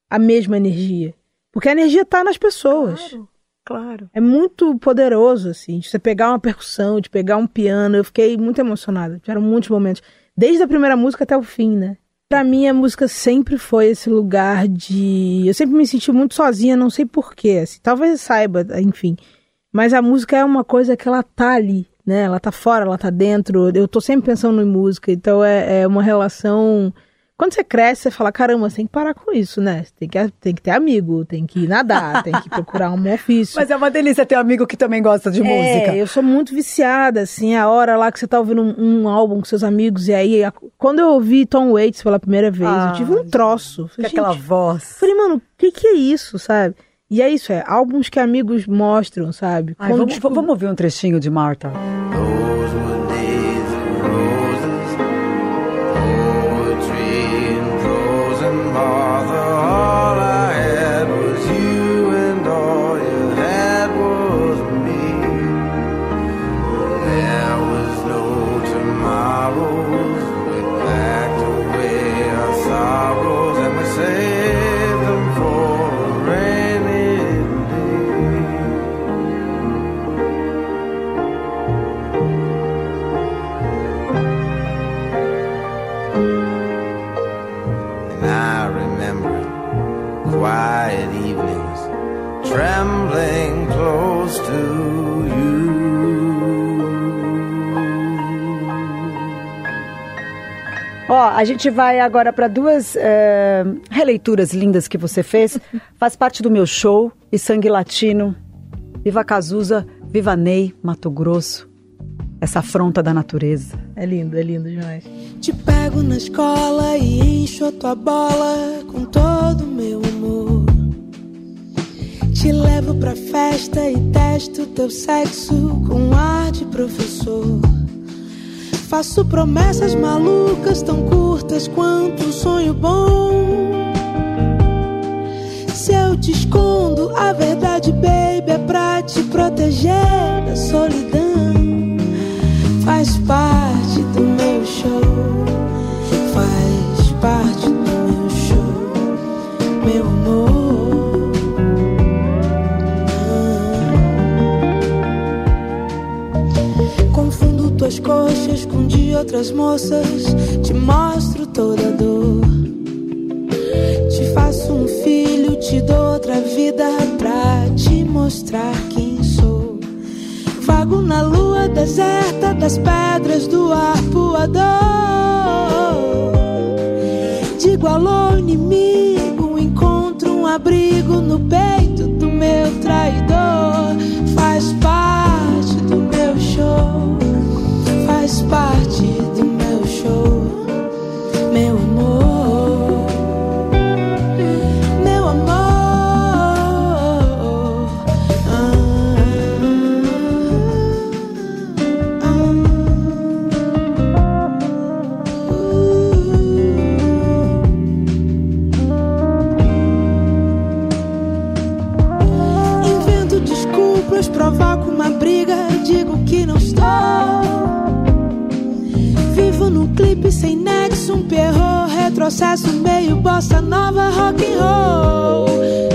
a mesma energia. Porque a energia tá nas pessoas. Claro. É muito poderoso, assim, de você pegar uma percussão, de pegar um piano. Eu fiquei muito emocionada. Tiveram muitos momentos. Desde a primeira música até o fim, né? Pra mim, a música sempre foi esse lugar de. Eu sempre me senti muito sozinha, não sei porquê. Assim, talvez saiba, enfim. Mas a música é uma coisa que ela tá ali, né? Ela tá fora, ela tá dentro. Eu tô sempre pensando em música. Então é, é uma relação. Quando você cresce, você fala: caramba, você tem que parar com isso, né? Você tem que, tem que ter amigo, tem que nadar, tem que procurar um ofício. Mas é uma delícia ter um amigo que também gosta de música. É, eu sou muito viciada, assim, a hora lá que você tá ouvindo um, um álbum com seus amigos, e aí, a- quando eu ouvi Tom Waits pela primeira vez, Ah, eu tive um troço. Falei, aquela voz. falei, mano, o que que é isso, sabe? E é isso, é álbuns que amigos mostram, sabe? Ai, vamos, tipo, vamos ouvir um trechinho de Marta. Those Ó, a gente vai agora para duas é, releituras lindas que você fez. Faz parte do meu show e Sangue Latino. Viva Cazuza, Viva Ney, Mato Grosso. Essa afronta da natureza. É lindo, é lindo demais. Te pego na escola e encho a tua bola com todo o meu amor. Te levo pra festa e testo teu sexo com ar de professor. Faço promessas malucas tão curtas quanto um sonho bom. Se eu te escondo a verdade, baby, é pra te proteger da solidão. Faz parte Confundo tuas coxas com de outras moças. Te mostro toda a dor. Te faço um filho, te dou outra vida pra te mostrar quem sou. Vago na lua deserta das pedras do arpoador. Digo alô, inimigo, encontro um abrigo no peito do meu traidor. Faz parte faz parte do meu show, perro, retrocesso meio bossa nova, rock and roll.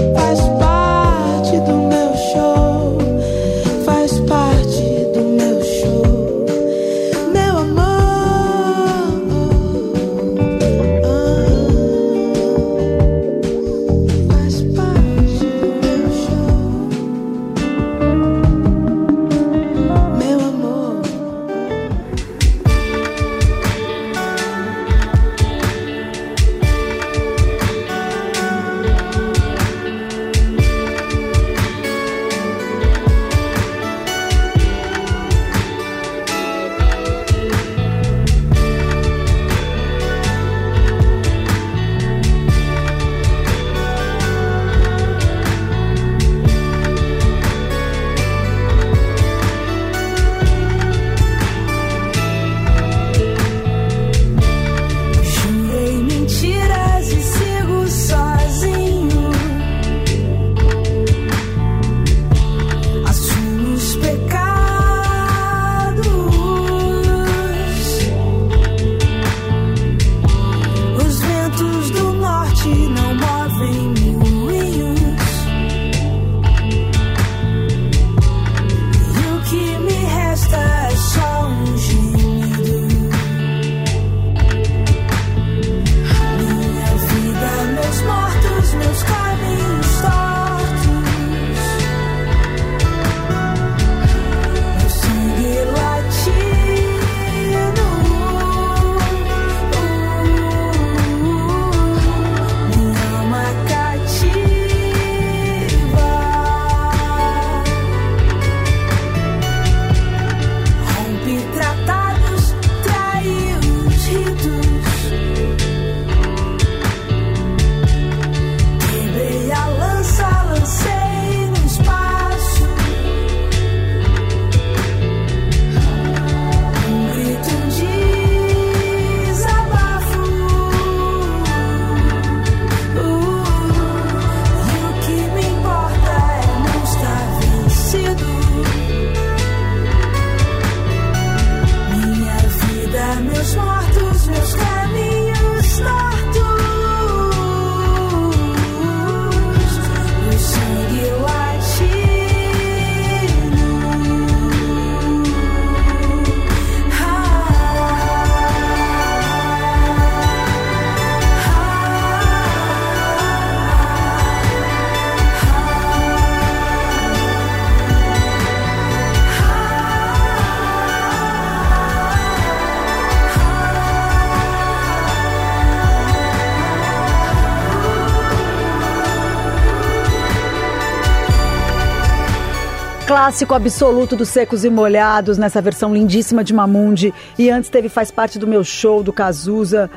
Clássico absoluto dos secos e molhados nessa versão lindíssima de Mamundi. E antes teve Faz Parte do Meu Show, do Cazuza.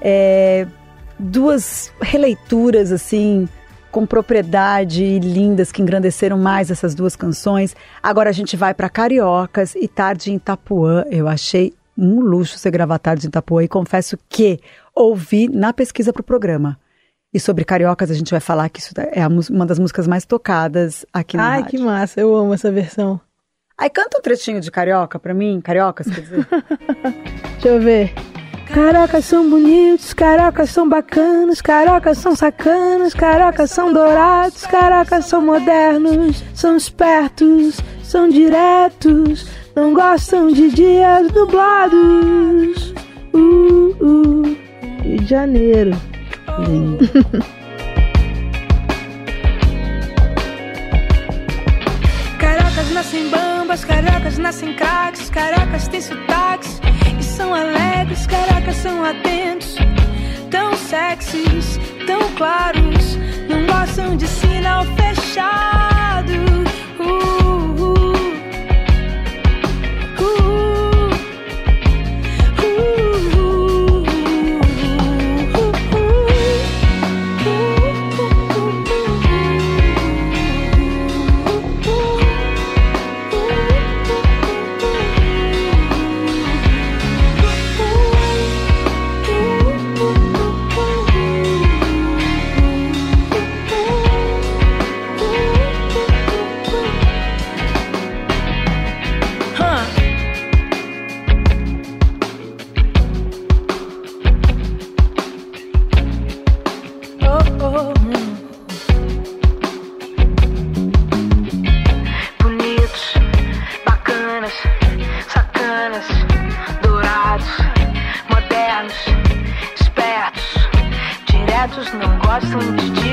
É, duas releituras, assim, com propriedade e lindas que engrandeceram mais essas duas canções. Agora a gente vai para Cariocas e Tarde em Itapuã. Eu achei um luxo você gravar Tarde em Itapuã e confesso que ouvi na pesquisa para o programa. E sobre Cariocas a gente vai falar que isso é uma das músicas mais tocadas aqui na Ai, rádio. que massa, eu amo essa versão. Aí canta um trechinho de Carioca pra mim, Cariocas, quer dizer. Deixa eu ver. Carocas são bonitos, carocas são bacanas, carocas são sacanas, carocas são dourados, carocas são modernos, são espertos, são diretos, não gostam de dias nublados. Uh, uh, Rio de Janeiro. Caracas nascem bamba, bambas, cariocas nascem craques, cariocas têm sotaques e são alegres, cariocas são atentos, tão sexys, tão claros, não gostam de sinal fechado. Uh, não gostam de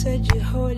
said you hold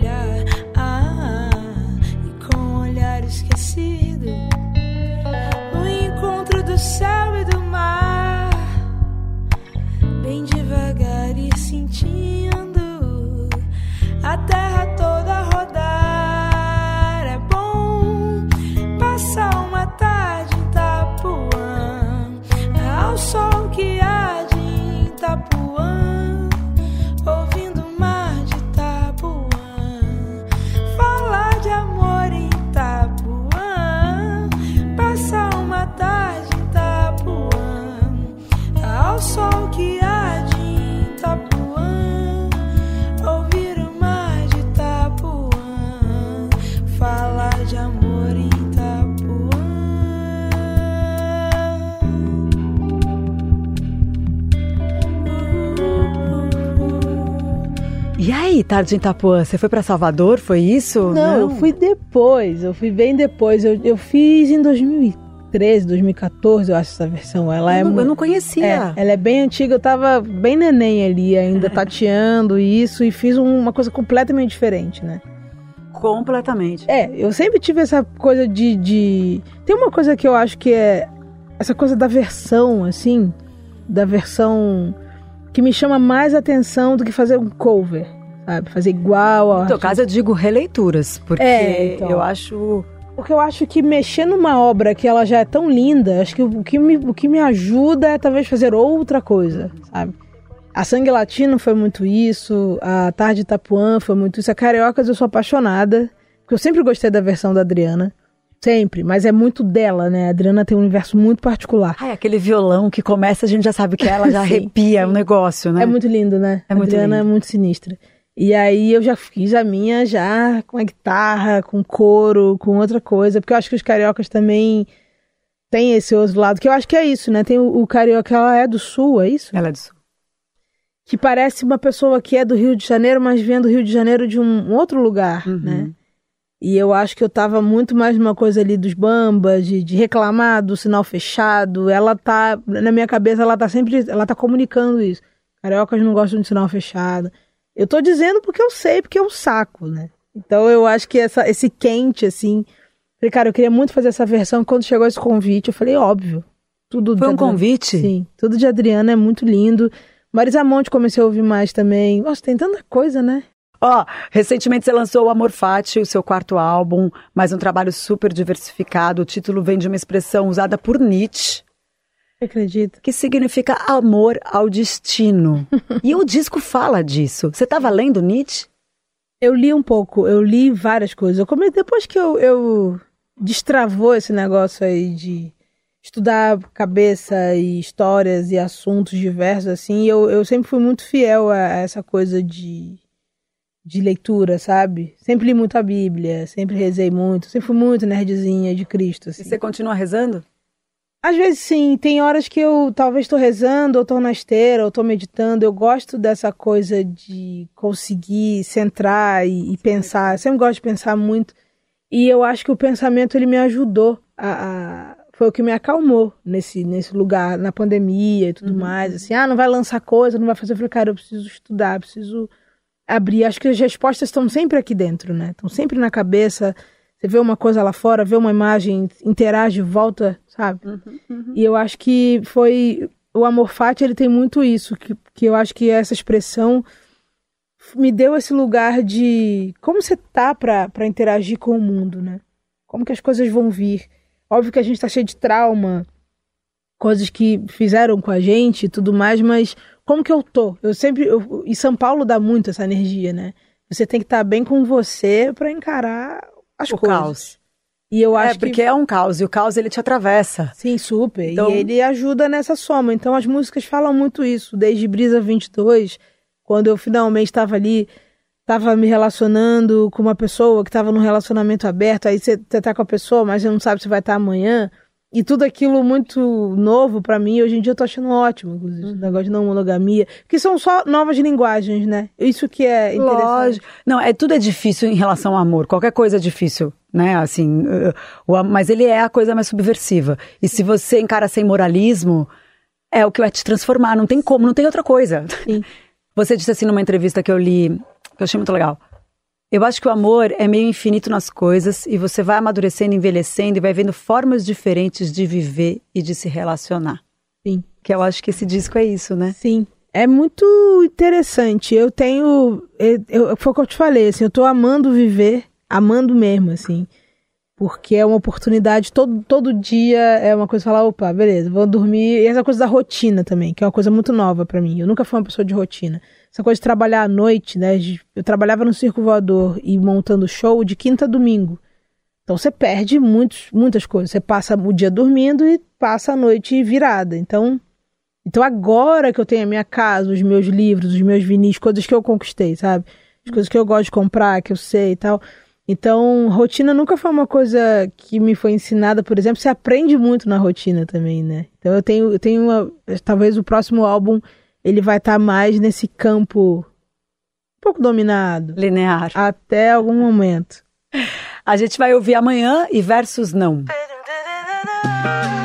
tarde em Itapuã, você foi pra Salvador, foi isso? Não, eu fui depois, eu fui bem depois. Eu, eu fiz em 2013, 2014, eu acho essa versão. Ela é eu, não, mu- eu não conhecia. É, ela é bem antiga, eu tava bem neném ali ainda, tateando isso, e fiz um- uma coisa completamente diferente, né? Completamente. É, eu sempre tive essa coisa de, de. Tem uma coisa que eu acho que é essa coisa da versão, assim, da versão que me chama mais atenção do que fazer um cover, sabe? Fazer igual ao No teu artista. caso, eu digo releituras, porque É, então. eu acho. Porque eu acho que mexer numa obra que ela já é tão linda, acho que o que me, o que me ajuda é talvez fazer outra coisa, sabe? A Sangue Latino foi muito isso, a Tarde Itapuã foi muito isso, a Cariocas eu sou apaixonada, Porque eu sempre gostei da versão da Adriana. Sempre, mas é muito dela, né? A Adriana tem um universo muito particular. Ai, aquele violão que começa, a gente já sabe que ela já arrepia, é um negócio, né? É muito lindo, né? É a muito Adriana lindo. é muito sinistra. E aí eu já fiz a minha já com a guitarra, com coro, com outra coisa, porque eu acho que os cariocas também têm esse outro lado, que eu acho que é isso, né? Tem o, o carioca, ela é do sul, é isso? Ela é do sul. Que parece uma pessoa que é do Rio de Janeiro, mas vem do Rio de Janeiro de um, um outro lugar, Uhum. né? E eu acho que eu tava muito mais numa coisa ali dos bambas, de, de reclamar do sinal fechado. Ela tá, na minha cabeça, ela tá sempre, ela tá comunicando isso. Cariocas não gostam de sinal fechado. Eu tô dizendo porque eu sei, porque é um saco, né? Então eu acho que essa, esse quente, assim. Falei, cara, eu queria muito fazer essa versão. Quando chegou esse convite, eu falei, óbvio. Tudo Foi de um Adriana- convite? Sim, tudo de Adriana é muito lindo. Marisa Monte comecei a ouvir mais também. Nossa, tem tanta coisa, né? Ó, recentemente você lançou o Amor Fati, o seu quarto álbum, mais um trabalho super diversificado. O título vem de uma expressão usada por Nietzsche, Você acredita? que significa amor ao destino. e o disco fala disso. Você estava lendo Nietzsche? Eu li um pouco, eu li várias coisas. Eu comecei depois que eu, eu destravou esse negócio aí de estudar cabeça e histórias e assuntos diversos, assim, eu, eu sempre fui muito fiel a, a essa coisa de, de leitura, sabe? Sempre li muito a Bíblia, sempre rezei muito, sempre fui muito nerdzinha de Cristo, E assim. você continua rezando? Às vezes sim, tem horas que eu talvez estou rezando, ou estou na esteira, ou estou meditando. Eu gosto dessa coisa de conseguir centrar e, e pensar. Eu sempre gosto de pensar muito. E eu acho que o pensamento ele me ajudou a, a- foi o que me acalmou nesse nesse lugar na pandemia e tudo mais. Assim, ah, não vai lançar coisa, não vai fazer. Eu falei, cara, eu preciso estudar, preciso abrir. Acho que as respostas estão sempre aqui dentro, né? Estão sempre na cabeça. Você vê uma coisa lá fora, vê uma imagem, interage, volta, sabe? E eu acho que foi. O amor fati, ele tem muito isso, que, que eu acho que essa expressão me deu esse lugar de como você tá pra interagir com o mundo, né? Como que as coisas vão vir. Óbvio que a gente tá cheio de trauma, coisas que fizeram com a gente e tudo mais, mas como que eu tô? Eu sempre. Eu, e São Paulo dá muito essa energia, né? Você tem que estar bem com você pra encarar as o coisas. caos. E eu É, acho que porque é um caos, e o caos ele te atravessa. Sim, super. Então- E ele ajuda nessa soma. Então as músicas falam muito isso. Desde Brisa 22, quando eu finalmente estava ali, estava me relacionando com uma pessoa que estava num relacionamento aberto, aí você tá com a pessoa, mas você não sabe se vai estar amanhã. E tudo aquilo muito novo pra mim, hoje em dia eu tô achando ótimo, inclusive. Uhum. O negócio de não monogamia. Que são só novas linguagens, né? Isso que é interessante. Lógico. Não, é tudo é difícil em relação ao amor. Qualquer coisa é difícil, né? Assim, uh, o mas ele é a coisa mais subversiva. E se você encara sem moralismo, é o que vai te transformar. Não tem como, não tem outra coisa. Sim. Você disse assim numa entrevista que eu li, que eu achei muito legal. Eu acho que o amor é meio infinito nas coisas e você vai amadurecendo, envelhecendo e vai vendo formas diferentes de viver e de se relacionar. Sim. Que eu acho que esse disco é isso, né? Sim. É muito interessante. Eu tenho. Eu, eu- foi o que eu te falei, assim, eu tô amando viver, amando mesmo, assim. Porque é uma oportunidade, todo, todo dia é uma coisa falar, opa, beleza, vou dormir. E essa coisa da rotina também, que é uma coisa muito nova pra mim. Eu nunca fui uma pessoa de rotina. Essa coisa de trabalhar à noite, né? eu trabalhava no circo voador e montando show de quinta a domingo. Então você perde muitos, muitas coisas. Você passa o dia dormindo e passa a noite virada. Então, então agora que eu tenho a minha casa, os meus livros, os meus vinis, coisas que eu conquistei, sabe? As coisas que eu gosto de comprar, que eu sei e tal. Então, rotina nunca foi uma coisa que me foi ensinada, por exemplo, você aprende muito na rotina também, né? Então eu tenho, eu tenho uma, talvez o próximo álbum ele vai estar mais nesse campo um pouco dominado Linear. até algum momento. A gente vai ouvir amanhã e versus não.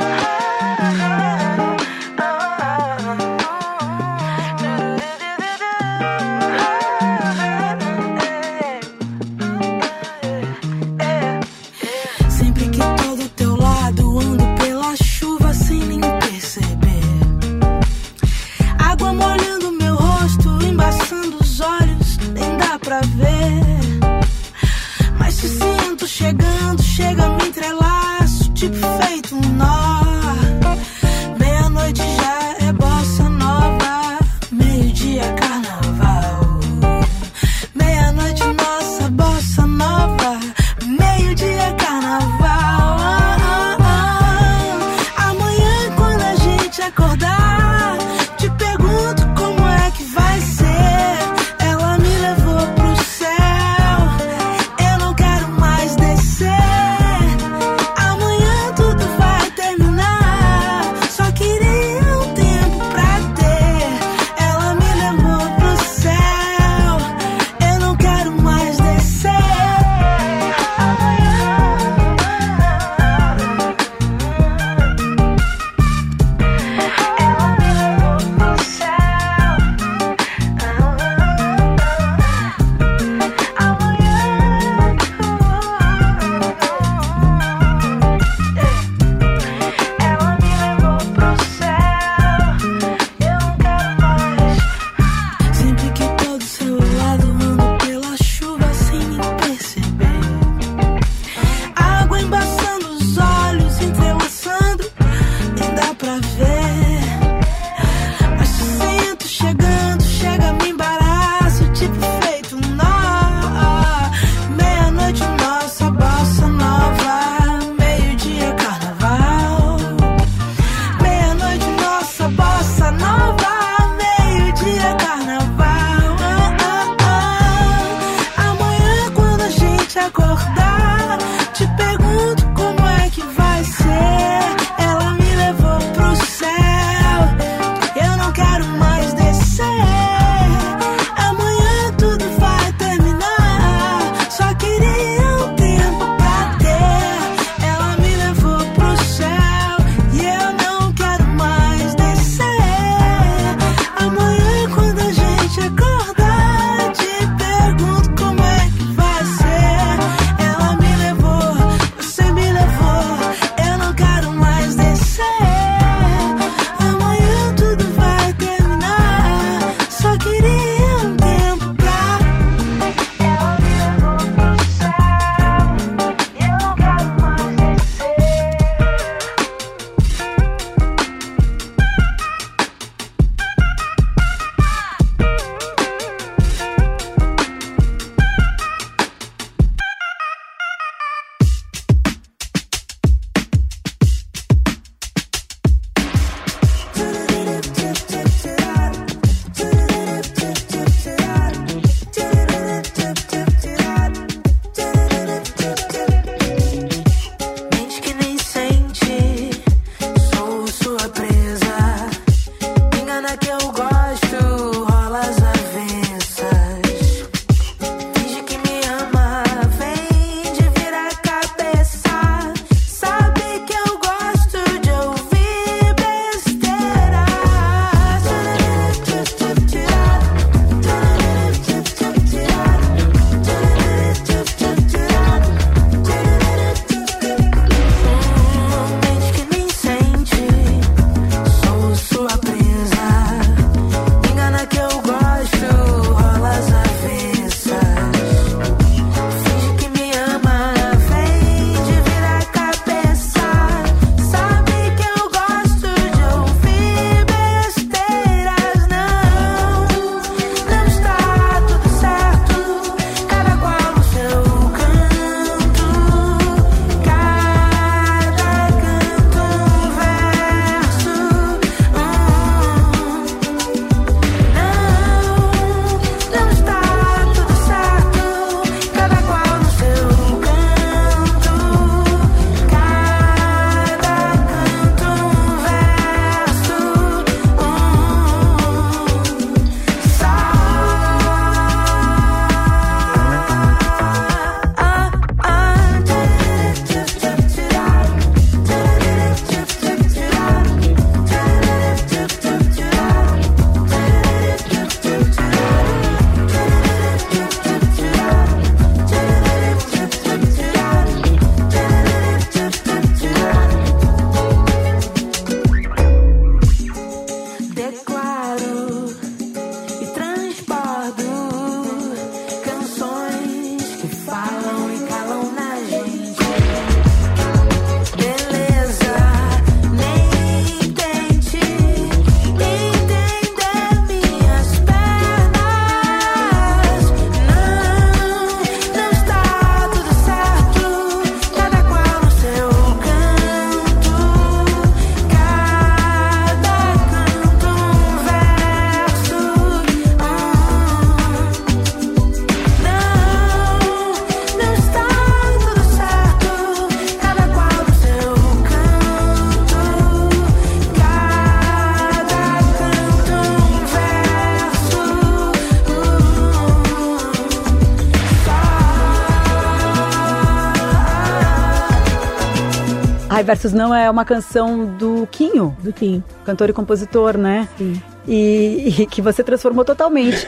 Versus Não é uma canção do Quinho, Do Kim. cantor e compositor, né? Sim. E, e que você transformou totalmente.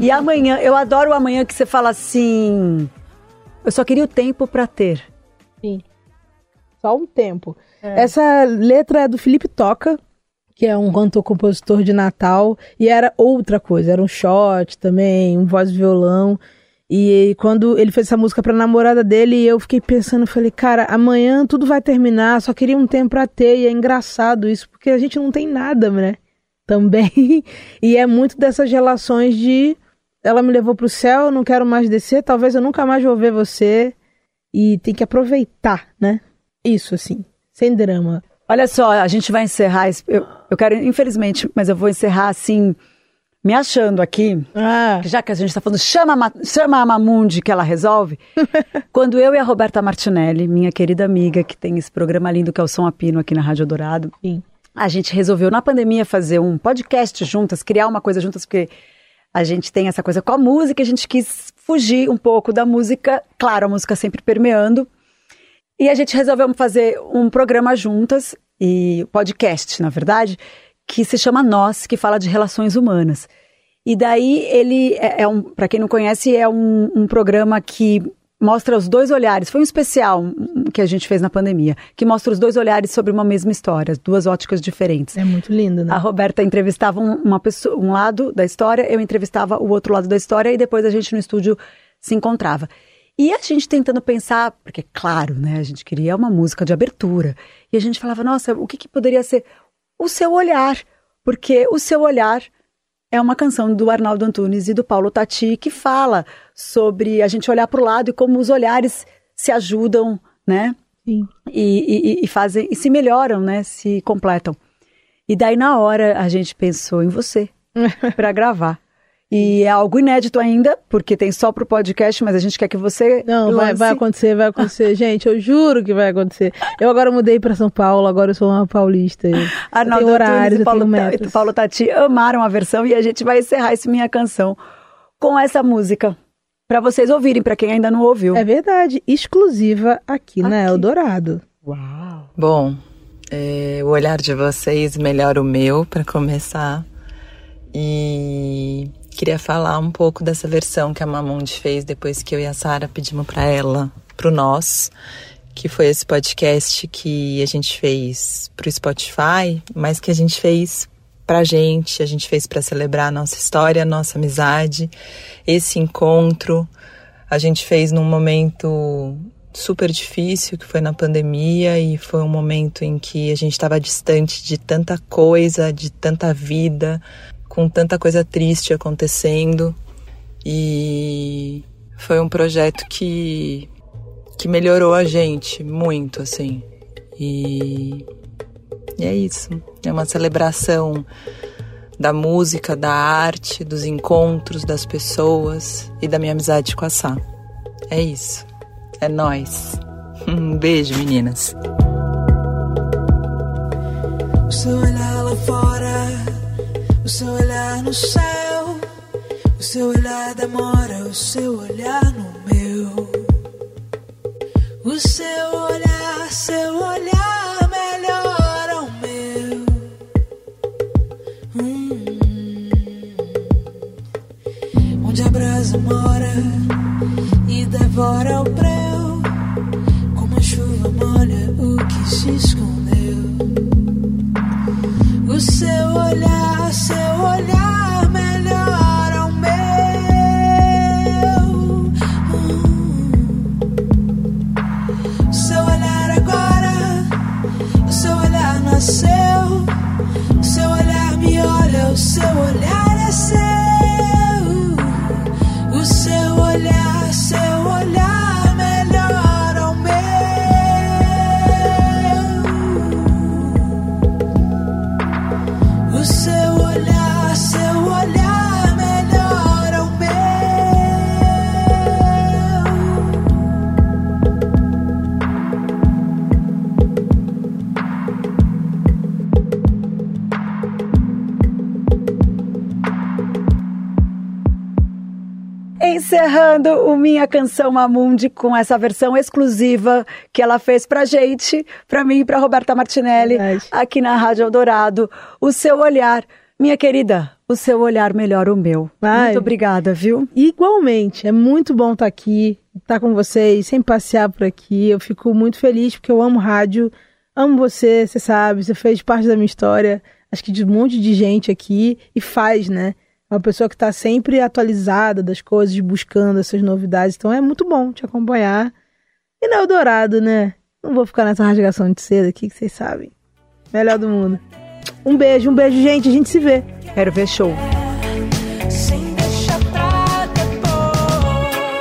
e amanhã, eu adoro o amanhã que você fala assim. Eu só queria o tempo pra ter. Sim. Só um tempo. Essa letra é do Felipe Toca, que é um cantor-compositor de Natal, e era outra coisa, era um shot também, um voz violão. E quando ele fez essa música pra namorada dele, eu fiquei pensando, falei, cara, amanhã tudo vai terminar, só queria um tempo pra ter, e é engraçado isso, porque a gente não tem nada, né? Também. E é muito dessas relações de ela me levou pro céu, não quero mais descer, talvez eu nunca mais vou ver você. E tem que aproveitar, né? Isso, assim, sem drama. Olha só, a gente vai encerrar. Eu, eu quero, infelizmente, mas eu vou encerrar assim, me achando aqui. Ah, Já que a gente está falando, chama, chama a Mamundi que ela resolve. Quando eu e a Roberta Martinelli, minha querida amiga, que tem esse programa lindo que é o Som a Pino aqui na Rádio Dourado, sim. a gente resolveu na pandemia fazer um podcast juntas, criar uma coisa juntas, porque a gente tem essa coisa com a música, a gente quis fugir um pouco da música, claro, a música sempre permeando. E a gente resolveu fazer um programa juntas, e podcast, na verdade, que se chama Nós, que fala de relações humanas. E daí ele é, é um, para quem não conhece, é um, um programa que mostra os dois olhares. Foi um especial que a gente fez na pandemia, que mostra os dois olhares sobre uma mesma história, duas óticas diferentes. É muito lindo, né? A Roberta entrevistava um, uma pessoa, um lado da história, eu entrevistava o outro lado da história e depois a gente no estúdio se encontrava. E a gente tentando pensar, porque claro, né, a gente queria uma música de abertura. E a gente falava, nossa, o que, que poderia ser? O seu olhar, porque o seu olhar é uma canção do Arnaldo Antunes e do Paulo Tati que fala sobre a gente olhar para o lado e como os olhares se ajudam, né? Sim. e, e- e fazem e se melhoram, né? Se completam. E daí na hora a gente pensou em você para gravar. E é algo inédito ainda, porque tem só pro podcast, mas a gente quer que você Não, vai, lance. vai acontecer, vai acontecer. Gente, eu juro que vai acontecer. Eu agora mudei pra São Paulo, agora eu sou uma paulista. Eu Arnaldo horários, e eu Paulo, tenho Ta- metas. e Paulo Tati amaram a versão e a gente vai encerrar esse minha canção com essa música para vocês ouvirem, para quem ainda não ouviu. É verdade, exclusiva aqui, na Aqui. Eldorado. Uau. Bom, é, o olhar de vocês melhora o meu para começar. E queria falar um pouco dessa versão que a Mamundi fez depois que eu e a Sara pedimos para ela, pro nós, que foi esse podcast que a gente fez pro Spotify, mas que a gente fez pra gente, a gente fez para celebrar a nossa história, a nossa amizade, esse encontro. A gente fez num momento super difícil, que foi na pandemia, e foi um momento em que a gente estava distante de tanta coisa, de tanta vida, com tanta coisa triste acontecendo. E foi um projeto que, que melhorou a gente muito, assim. E, e é isso. É uma celebração da música, da arte, dos encontros das pessoas e da minha amizade com a Sá. É isso. É nós. Um beijo, meninas. O lá fora, o seu olhar no céu, o seu olhar demora, o seu olhar no meu. O seu olhar, seu olhar melhora o meu. Hum. Onde a brasa mora e devora o breu, como a chuva molha o que se escondeu. Seu olhar, seu olhar Encerrando o Minha Canção Mamundi com essa versão exclusiva que ela fez pra gente, pra mim e pra Roberta Martinelli, Verdade. aqui na Rádio Eldorado. O seu olhar, minha querida, o seu olhar melhora o meu. Vai. Muito obrigada, viu? Igualmente, é muito bom estar aqui, estar com vocês, sem passear por aqui. Eu fico muito feliz porque eu amo rádio, amo você, você sabe, você fez parte da minha história, acho que de um monte de gente aqui e faz, né? É uma pessoa que está sempre atualizada das coisas, buscando essas novidades. Então é muito bom te acompanhar. E na Eldorado, né? Não vou ficar nessa rasgação de seda aqui que vocês sabem. Melhor do mundo. Um beijo, um beijo, gente. A gente se vê. Quero ver show.